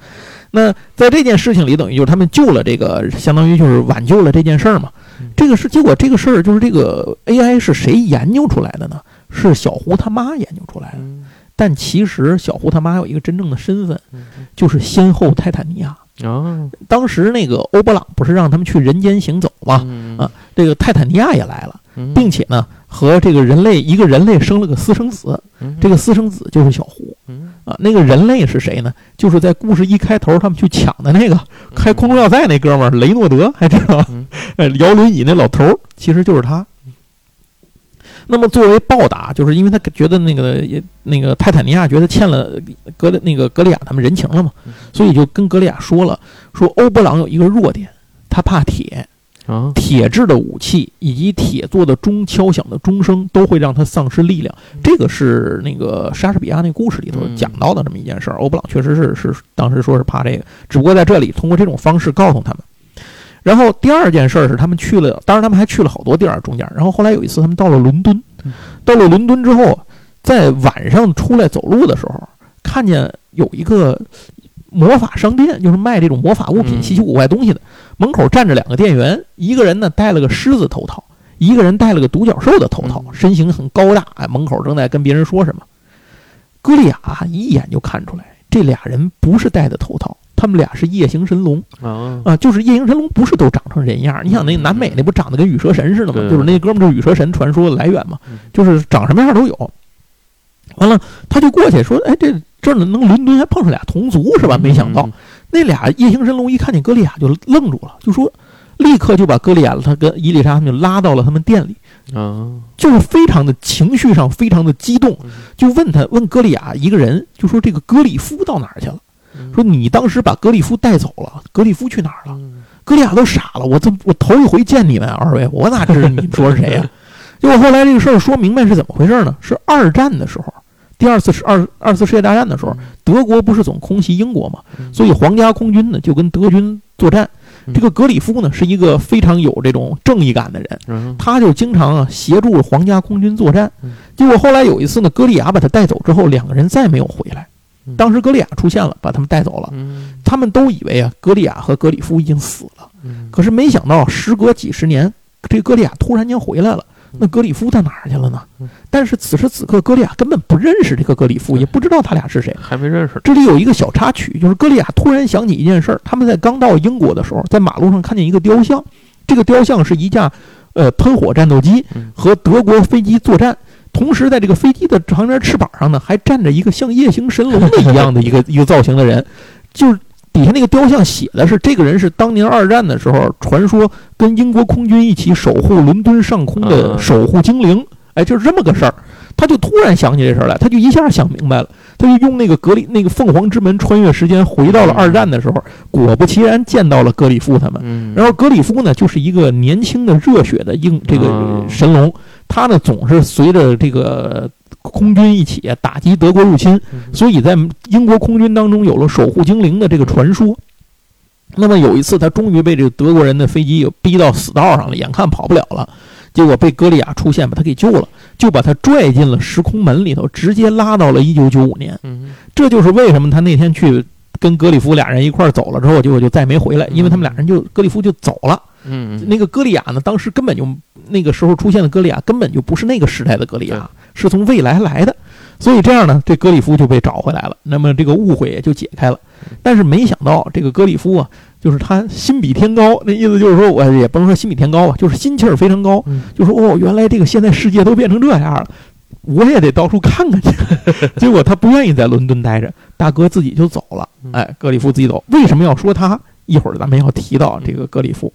那在这件事情里，等于就是他们救了这个，相当于就是挽救了这件事儿嘛嗯。这个是结果，这个事儿就是这个 AI 是谁研究出来的呢？是小胡他妈研究出来的。嗯但其实小胡他妈有一个真正的身份，嗯就是先后泰坦尼亚。啊当时那个欧布朗不是让他们去人间行走吗？嗯啊，这个泰坦尼亚也来了，嗯并且呢，和这个人类一个人类生了个私生子，嗯这个私生子就是小胡嗯啊。那个人类是谁呢？就是在故事一开头他们去抢的那个开空中要塞那哥们儿雷诺德，还知道吗嗯？呃，摇轮椅那老头儿其实就是他。那么作为报答，就是因为他觉得那个也那个泰坦尼亚觉得欠了格里那个格里亚他们人情了嘛，嗯所以就跟格里亚说了，说欧布朗有一个弱点，他怕铁，啊铁制的武器以及铁做的钟敲响的钟声都会让他丧失力量。这个是那个莎士比亚那故事里头嗯讲到的这么一件事儿。欧布朗确实是是当时说是怕这个，只不过在这里通过这种方式告诉他们。然后第二件事儿是他们去了，当然他们还去了好多地儿中间。然后后来有一次他们到了伦敦嗯，到了伦敦之后，在晚上出来走路的时候，看见有一个魔法商店，就是卖这种魔法物品、嗯稀奇古怪东西的。门口站着两个店员，一个人呢戴了个狮子头套，一个人戴了个独角兽的头套，嗯身形很高大。哎，门口正在跟别人说什么。歌利亚一眼就看出来，这俩人不是戴的头套，他们俩是夜行神龙啊啊！就是夜行神龙不是都长成人样儿？你想那南美那不长得跟羽蛇神似的吗？就是那哥们儿就是羽蛇神传说的来源嘛嗯，就是长什么样都有。完了，他就过去说：“哎，这这儿能伦敦还碰上俩同族是吧？没想到。那俩夜行神龙一看见歌利亚就愣住了，就说，立刻就把歌利亚他跟伊丽莎他们就拉到了他们店里，啊就是非常的情绪上非常的激动，就问他问歌利亚一个人，就说这个格里夫到哪儿去了？说你当时把格里夫带走了，格里夫去哪儿了？格利亚都傻了，我这我头一回见你们二位，我哪知道你们说是谁呀、*laughs* 结果后来这个事儿说明白是怎么回事呢？是二战的时候，第二次是二二次世界大战的时候，德国不是总空袭英国嘛，所以皇家空军呢就跟德军作战。这个格里夫呢是一个非常有这种正义感的人，嗯他就经常啊协助皇家空军作战嗯。结果后来有一次呢，歌利亚把他带走之后，两个人再没有回来。当时格利亚出现了，把他们带走了。嗯他们都以为啊，格利亚和格里夫已经死了。嗯可是没想到，时隔几十年，这个格利亚突然间回来了。那格里夫在哪儿去了呢嗯？但是此时此刻，格利亚根本不认识这个格里夫，也不知道他俩是谁。还没认识。这里有一个小插曲，就是格利亚突然想起一件事儿：他们在刚到英国的时候，在马路上看见一个雕像，这个雕像是一架呃喷火战斗机嗯和德国飞机作战，同时在这个飞机的旁边翅膀上呢，还站着一个像夜行神龙的一样的一个 *laughs* 一个造型的人，就是。底下那个雕像写的是，这个人是当年二战的时候，传说跟英国空军一起守护伦敦上空的嗯守护精灵，哎，就是这么个事儿。他就突然想起这事儿来，他就一下想明白了，他就用那个格里那个凤凰之门穿越时间回到了二战的时候，果不其然见到了格里夫他们。嗯，然后格里夫呢，就是一个年轻的热血的英这个嗯神龙，他呢总是随着这个空军一起打击德国入侵，嗯所以在英国空军当中有了守护精灵的这个传说。那么有一次，他终于被这个德国人的飞机给逼到死道上了，眼看跑不了了，结果被格利亚出现把他给救了，就把他拽进了时空门里头，直接拉到了一九九五年。嗯这就是为什么他那天去跟格里夫俩人一块儿走了之后，结果就再没回来，因为他们俩人就格里夫就走了。嗯那个歌利亚呢，当时根本就那个时候出现的歌利亚根本就不是那个时代的歌利亚，是从未来来的。所以这样呢，这格里夫就被找回来了，那么这个误会也就解开了。但是没想到这个格里夫啊，就是他心比天高，那意思就是说我也不能说心比天高吧，就是心气儿非常高，嗯就说哦，原来这个现在世界都变成这样了。我也得到处看看去，*laughs* 结果他不愿意在伦敦待着，大哥自己就走了。哎，格里夫自己走，为什么要说他？一会儿咱们要提到这个格里夫。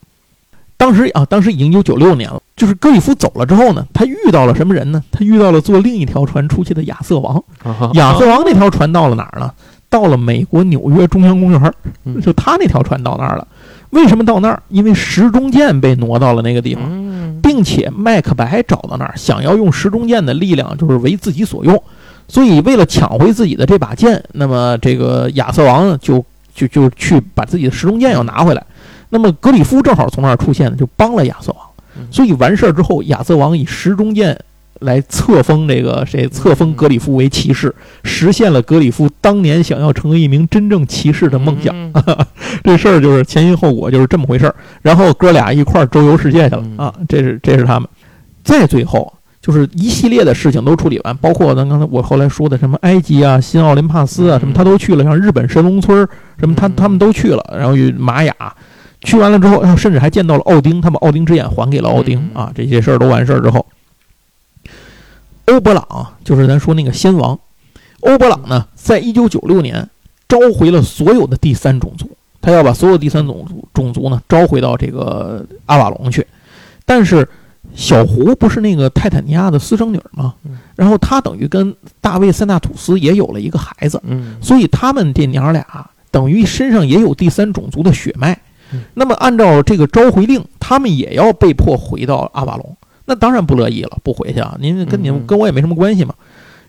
当时啊，当时已经有九六年了，就是格里夫走了之后呢，他遇到了什么人呢？他遇到了坐另一条船出去的亚瑟王。啊亚瑟王那条船到了哪儿呢？到了美国纽约中央公园就他那条船到那儿了。为什么到那儿？因为时钟剑被挪到了那个地方。嗯并且麦克白找到那儿，想要用时钟剑的力量，就是为自己所用。所以为了抢回自己的这把剑，那么这个亚瑟王呢，就就就去把自己的时钟剑要拿回来。那么格里夫正好从那儿出现，就帮了亚瑟王。所以完事儿之后，亚瑟王以石中剑来册封这个谁，册封格里夫为骑士，实现了格里夫当年想要成为一名真正骑士的梦想。嗯 *laughs* 这事儿就是前因后果，就是这么回事儿。然后哥俩一块儿周游世界去了嗯啊，这是这是他们。再最后就是一系列的事情都处理完，包括咱刚才我后来说的什么埃及啊、新奥林帕斯啊，嗯什么他都去了，像日本神龙村什么他嗯他们都去了，然后与玛雅。去完了之后，然后甚至还见到了奥丁，他把奥丁之眼还给了奥丁嗯啊。这些事儿都完事儿之后，欧伯朗就是咱说那个先王，欧伯朗呢，在一九九六年召回了所有的第三种族，他要把所有第三种族种族呢召回到这个阿瓦隆去。但是小胡不是那个泰坦尼亚的私生女吗嗯？然后他等于跟大卫塞纳吐斯也有了一个孩子，嗯所以他们这娘俩等于身上也有第三种族的血脉嗯。那么按照这个召回令，他们也要被迫回到阿瓦隆。那当然不乐意了，不回去啊！您跟你们嗯跟我也没什么关系嘛。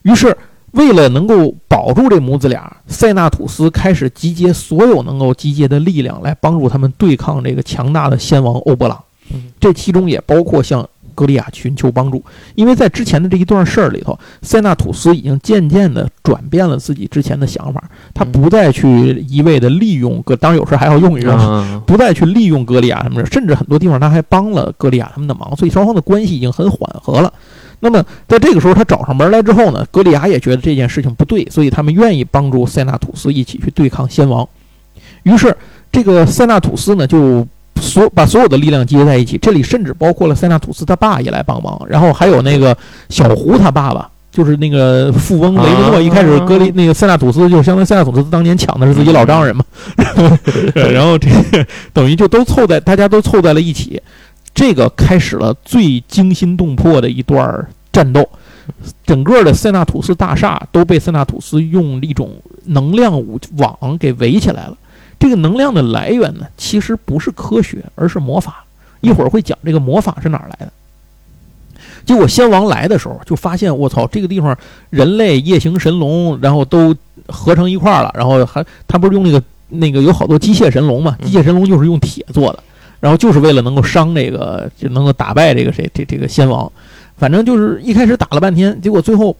于是，为了能够保住这母子俩，塞纳土斯开始集结所有能够集结的力量，来帮助他们对抗这个强大的先王欧伯朗嗯。这其中也包括向格利亚寻求帮助，因为在之前的这一段事儿里头，塞纳吐斯已经渐渐地转变了自己之前的想法，他嗯不再去一味地利用格，当然有时候还要用一用，嗯不再去利用格利亚什么的，甚至很多地方他还帮了格利亚他们的忙，所以双方的关系已经很缓和了。那么在这个时候，他找上门来之后呢，格利亚也觉得这件事情不对，所以他们愿意帮助塞纳吐斯一起去对抗先王。于是，这个塞纳吐斯呢就所把所有的力量集结在一起，这里甚至包括了塞纳吐斯他爸也来帮忙，然后还有那个小胡他爸爸。就是那个富翁雷德诺，啊一开始格里那个塞纳吐斯，就相当于塞纳吐斯当年抢的是自己老丈人嘛，*laughs* 然后这等于就都凑在，大家都凑在了一起，这个开始了最惊心动魄的一段战斗。整个的塞纳吐斯大厦都被塞纳吐斯用一种能量网给围起来了。这个能量的来源呢，其实不是科学，而是魔法。一会儿会讲这个魔法是哪儿来的。结果先王来的时候，就发现我操，这个地方人类、夜行神龙，然后都合成一块儿了，然后还他不是用那个那个有好多机械神龙嘛？嗯机械神龙就是用铁做的，然后就是为了能够伤这个，就能够打败这个谁这这个先王。反正就是一开始打了半天，结果最后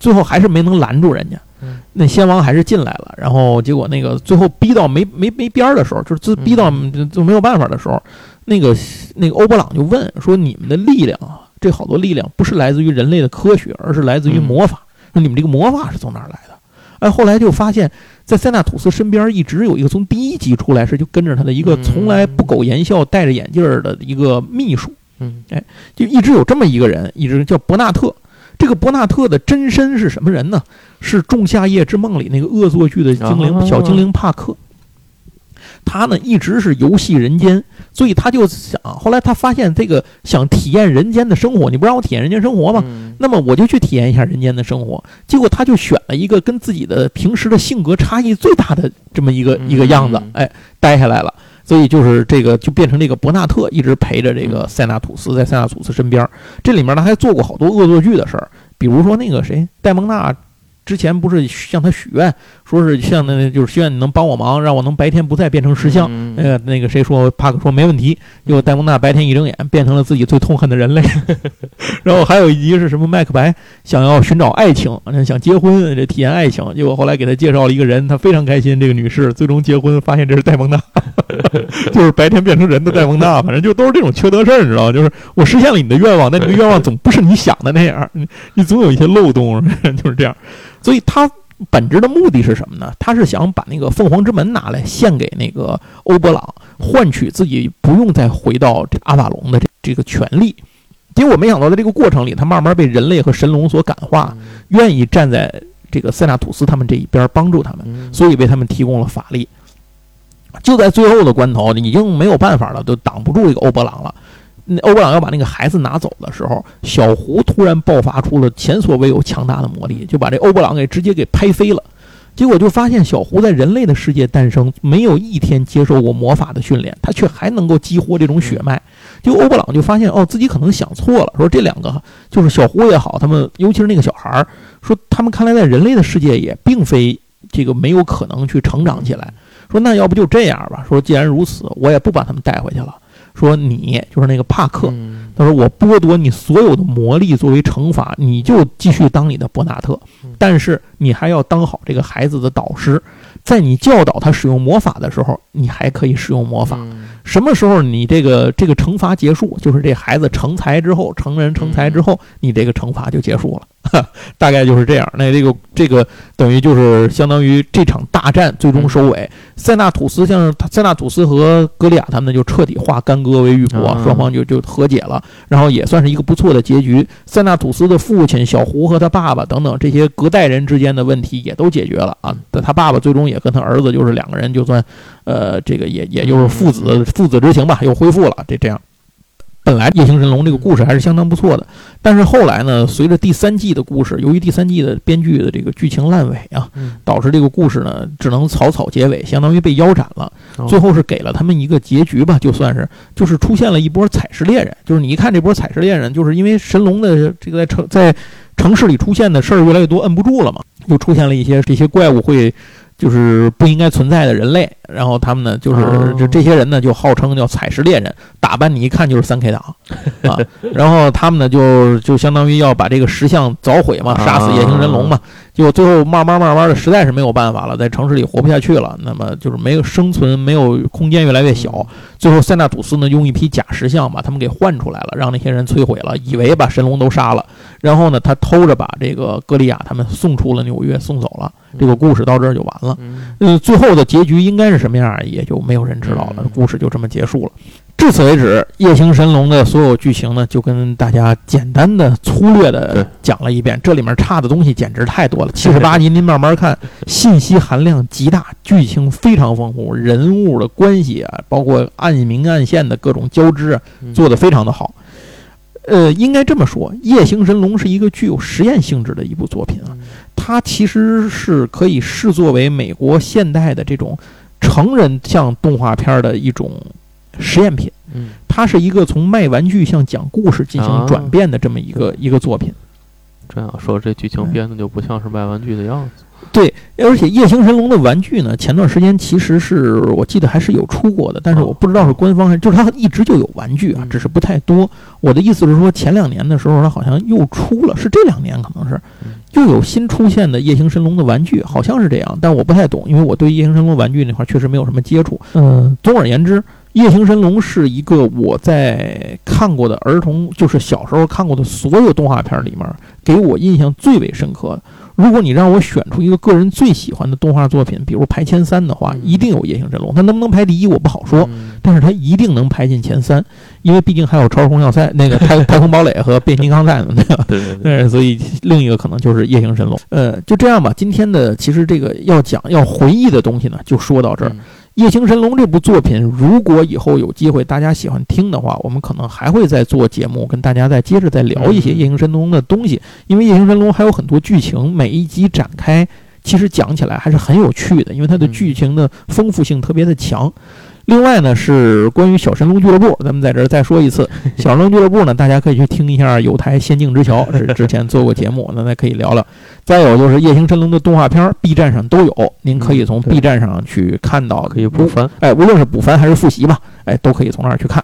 最后还是没能拦住人家。嗯那先王还是进来了，然后结果那个最后逼到没没没边儿的时候，就是自逼到就就没有办法的时候，那个那个欧布朗就问说：“你们的力量啊，这好多力量不是来自于人类的科学，而是来自于嗯魔法。说你们这个魔法是从哪儿来的？”哎，后来就发现，在塞纳吐斯身边一直有一个从第一集出来时就跟着他的一个嗯从来不苟言笑、戴着眼镜儿的一个秘书。嗯哎就一直有这么一个人，一直叫伯纳特。这个伯纳特的真身是什么人呢？是《仲夏夜之梦》里那个恶作剧的精灵、啊小精灵帕克。他呢一直是游戏人间，所以他就想，后来他发现这个想体验人间的生活，你不让我体验人间生活吗？嗯那么我就去体验一下人间的生活。结果他就选了一个跟自己的平时的性格差异最大的这么一个一个样子嗯，哎，待下来了。所以就是这个就变成这个伯纳特一直陪着这个塞纳吐斯，在塞纳吐斯身边儿。这里面他还做过好多恶作剧的事儿，比如说那个谁戴蒙娜。之前不是向他许愿，说是像那就是希望你能帮我忙，让我能白天不再变成石像。嗯那个那个谁说，帕克说没问题。结果戴蒙娜白天一睁眼变成了自己最痛恨的人类。*laughs* 然后还有一集是什么？麦克白想要寻找爱情，想结婚，这体验爱情。结果后来给他介绍了一个人，他非常开心。这个女士最终结婚，发现这是戴蒙娜，*laughs* 就是白天变成人的戴蒙娜。反正就都是这种缺德事儿，你知道吗？就是我实现了你的愿望，但这个愿望总不是你想的那样，你你总有一些漏洞，*laughs* 就是这样。所以他本质的目的是什么呢？他是想把那个凤凰之门拿来献给那个欧伯朗，换取自己不用再回到这个阿瓦隆的这这个权利。结果没想到，在这个过程里，他慢慢被人类和神龙所感化，愿意站在这个塞纳吐斯他们这一边帮助他们，嗯所以为他们提供了法力。就在最后的关头，已经没有办法了，都挡不住这个欧伯朗了。那欧布朗要把那个孩子拿走的时候，小胡突然爆发出了前所未有强大的魔力，就把这欧布朗给直接给拍飞了。结果就发现小胡在人类的世界诞生，没有一天接受过魔法的训练，他却还能够激活这种血脉。就欧布朗就发现，哦，自己可能想错了，说这两个就是小胡也好，他们尤其是那个小孩儿，说他们看来在人类的世界也并非这个没有可能去成长起来。说那要不就这样吧，说既然如此，我也不把他们带回去了。说你就是那个帕克，嗯。他说：“我剥夺你所有的魔力作为惩罚，你就继续当你的伯纳特嗯，但是你还要当好这个孩子的导师，在你教导他使用魔法的时候，你还可以使用魔法。嗯什么时候你这个这个惩罚结束，就是这孩子成才之后，成人成才之后，你这个惩罚就结束了，*laughs* 大概就是这样。那这个这个等于就是相当于这场大战最终收尾，塞纳吐斯像是塞纳吐斯和格利亚他们就彻底化干戈为玉帛，啊。双方就就和解了，然后也算是一个不错的结局。塞纳吐斯的父亲小胡和他爸爸等等这些隔代人之间的问题也都解决了啊。但他爸爸最终也跟他儿子就是两个人就算，呃，这个也也就是父子父子之情吧，又恢复了。这这样，本来《夜行神龙》这个故事还是相当不错的，但是后来呢，随着第三季的故事，由于第三季的编剧的这个剧情烂尾啊，嗯导致这个故事呢只能草草结尾，相当于被腰斩了。哦最后是给了他们一个结局吧，就算是就是出现了一波采石猎人，就是你一看这波采石猎人，就是因为神龙的这个在城在城市里出现的事儿越来越多，摁不住了嘛，又出现了一些这些怪物会。就是不应该存在的人类，然后他们呢，就是就这这些人呢，就号称叫采石猎人，打扮你一看就是三 K 党啊，然后他们呢，就就相当于要把这个石像凿毁嘛，杀死夜行人龙嘛，结果最后慢慢慢慢的，实在是没有办法了，在城市里活不下去了。那么就是没有生存，没有空间越来越小。最后塞纳土斯呢，用一批假石像把他们给换出来了，让那些人摧毁了，以为把神龙都杀了。然后呢，他偷着把这个歌利亚他们送出了纽约，送走了。这个故事到这儿就完了。嗯呃，最后的结局应该是什么样，也就没有人知道了嗯。故事就这么结束了。至此为止，《夜行神龙》的所有剧情呢，就跟大家简单的、粗略的讲了一遍。这里面差的东西简直太多了，七十八集您慢慢看，*laughs* 信息含量极大，剧情非常丰富，人物的关系啊，包括暗明暗线的各种交织啊，嗯做得非常的好。呃，应该这么说，《夜行神龙》是一个具有实验性质的一部作品啊。它其实是可以视作为美国现代的这种成人向动画片的一种实验品。嗯它是一个从卖玩具向讲故事进行转变的这么一个、一个作品。这样说，这剧情编的就不像是卖玩具的样子。对，而且夜行神龙的玩具呢，前段时间其实是我记得还是有出过的，但是我不知道是官方还是就是它一直就有玩具啊，只是不太多。我的意思是说，前两年的时候它好像又出了，是这两年可能是又有新出现的夜行神龙的玩具，好像是这样，但我不太懂，因为我对夜行神龙玩具那块确实没有什么接触。嗯，总而言之，夜行神龙是一个我在看过的儿童，就是小时候看过的所有动画片里面，给我印象最为深刻的。如果你让我选出一个个人最喜欢的动画作品，比如排前三的话，一定有《夜行神龙》。它能不能排第一，我不好说，但是它一定能排进前三，因为毕竟还有《超时空要塞》那个太 *laughs* 太空堡垒和变形金刚在呢，对吧？对对对。所以另一个可能就是《夜行神龙》。呃，就这样吧。今天的其实这个要讲要回忆的东西呢，就说到这儿。《夜行神龙》这部作品，如果以后有机会大家喜欢听的话，我们可能还会再做节目，跟大家再接着再聊一些《夜行神龙》的东西。因为《夜行神龙》还有很多剧情，每一集展开，其实讲起来还是很有趣的，因为它的剧情的丰富性特别的强。另外呢，是关于小神龙俱乐部，咱们在这儿再说一次，*laughs* 小神龙俱乐部呢，大家可以去听一下有台《仙境之桥》，是之前做过节目，那咱可以聊聊。再有就是夜行神龙的动画片，B 站上都有，您可以从 B 站上去看到，可以补番，哎，无论是补番还是复习吧，哎，都可以从那儿去看。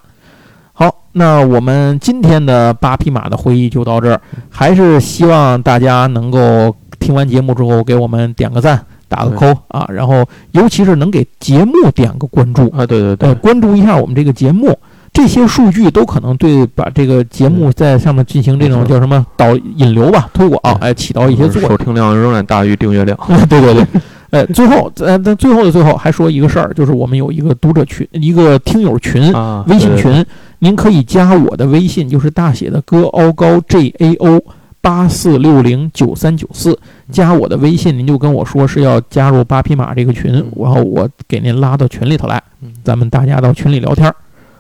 好，那我们今天的八匹马的会议就到这儿，还是希望大家能够听完节目之后给我们点个赞。打个扣啊，然后尤其是能给节目点个关注啊，对对对，关注一下我们这个节目，这些数据都可能对把这个节目在上面进行这种叫什么导引流吧推广，哎，起到一些作用。收听量仍然大于订阅量。*laughs* 对对对，哎，最后呃，在最后的最后还说一个事儿，就是我们有一个读者群，一个听友群，微信群，您可以加我的微信，就是大写的哥凹高 J A O。八四六零九三九四，加我的微信，您就跟我说是要加入八匹马这个群，然后我给您拉到群里头来，咱们大家到群里聊天。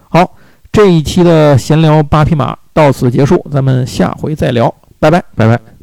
好，这一期的闲聊八匹马到此结束，咱们下回再聊，拜拜，拜拜。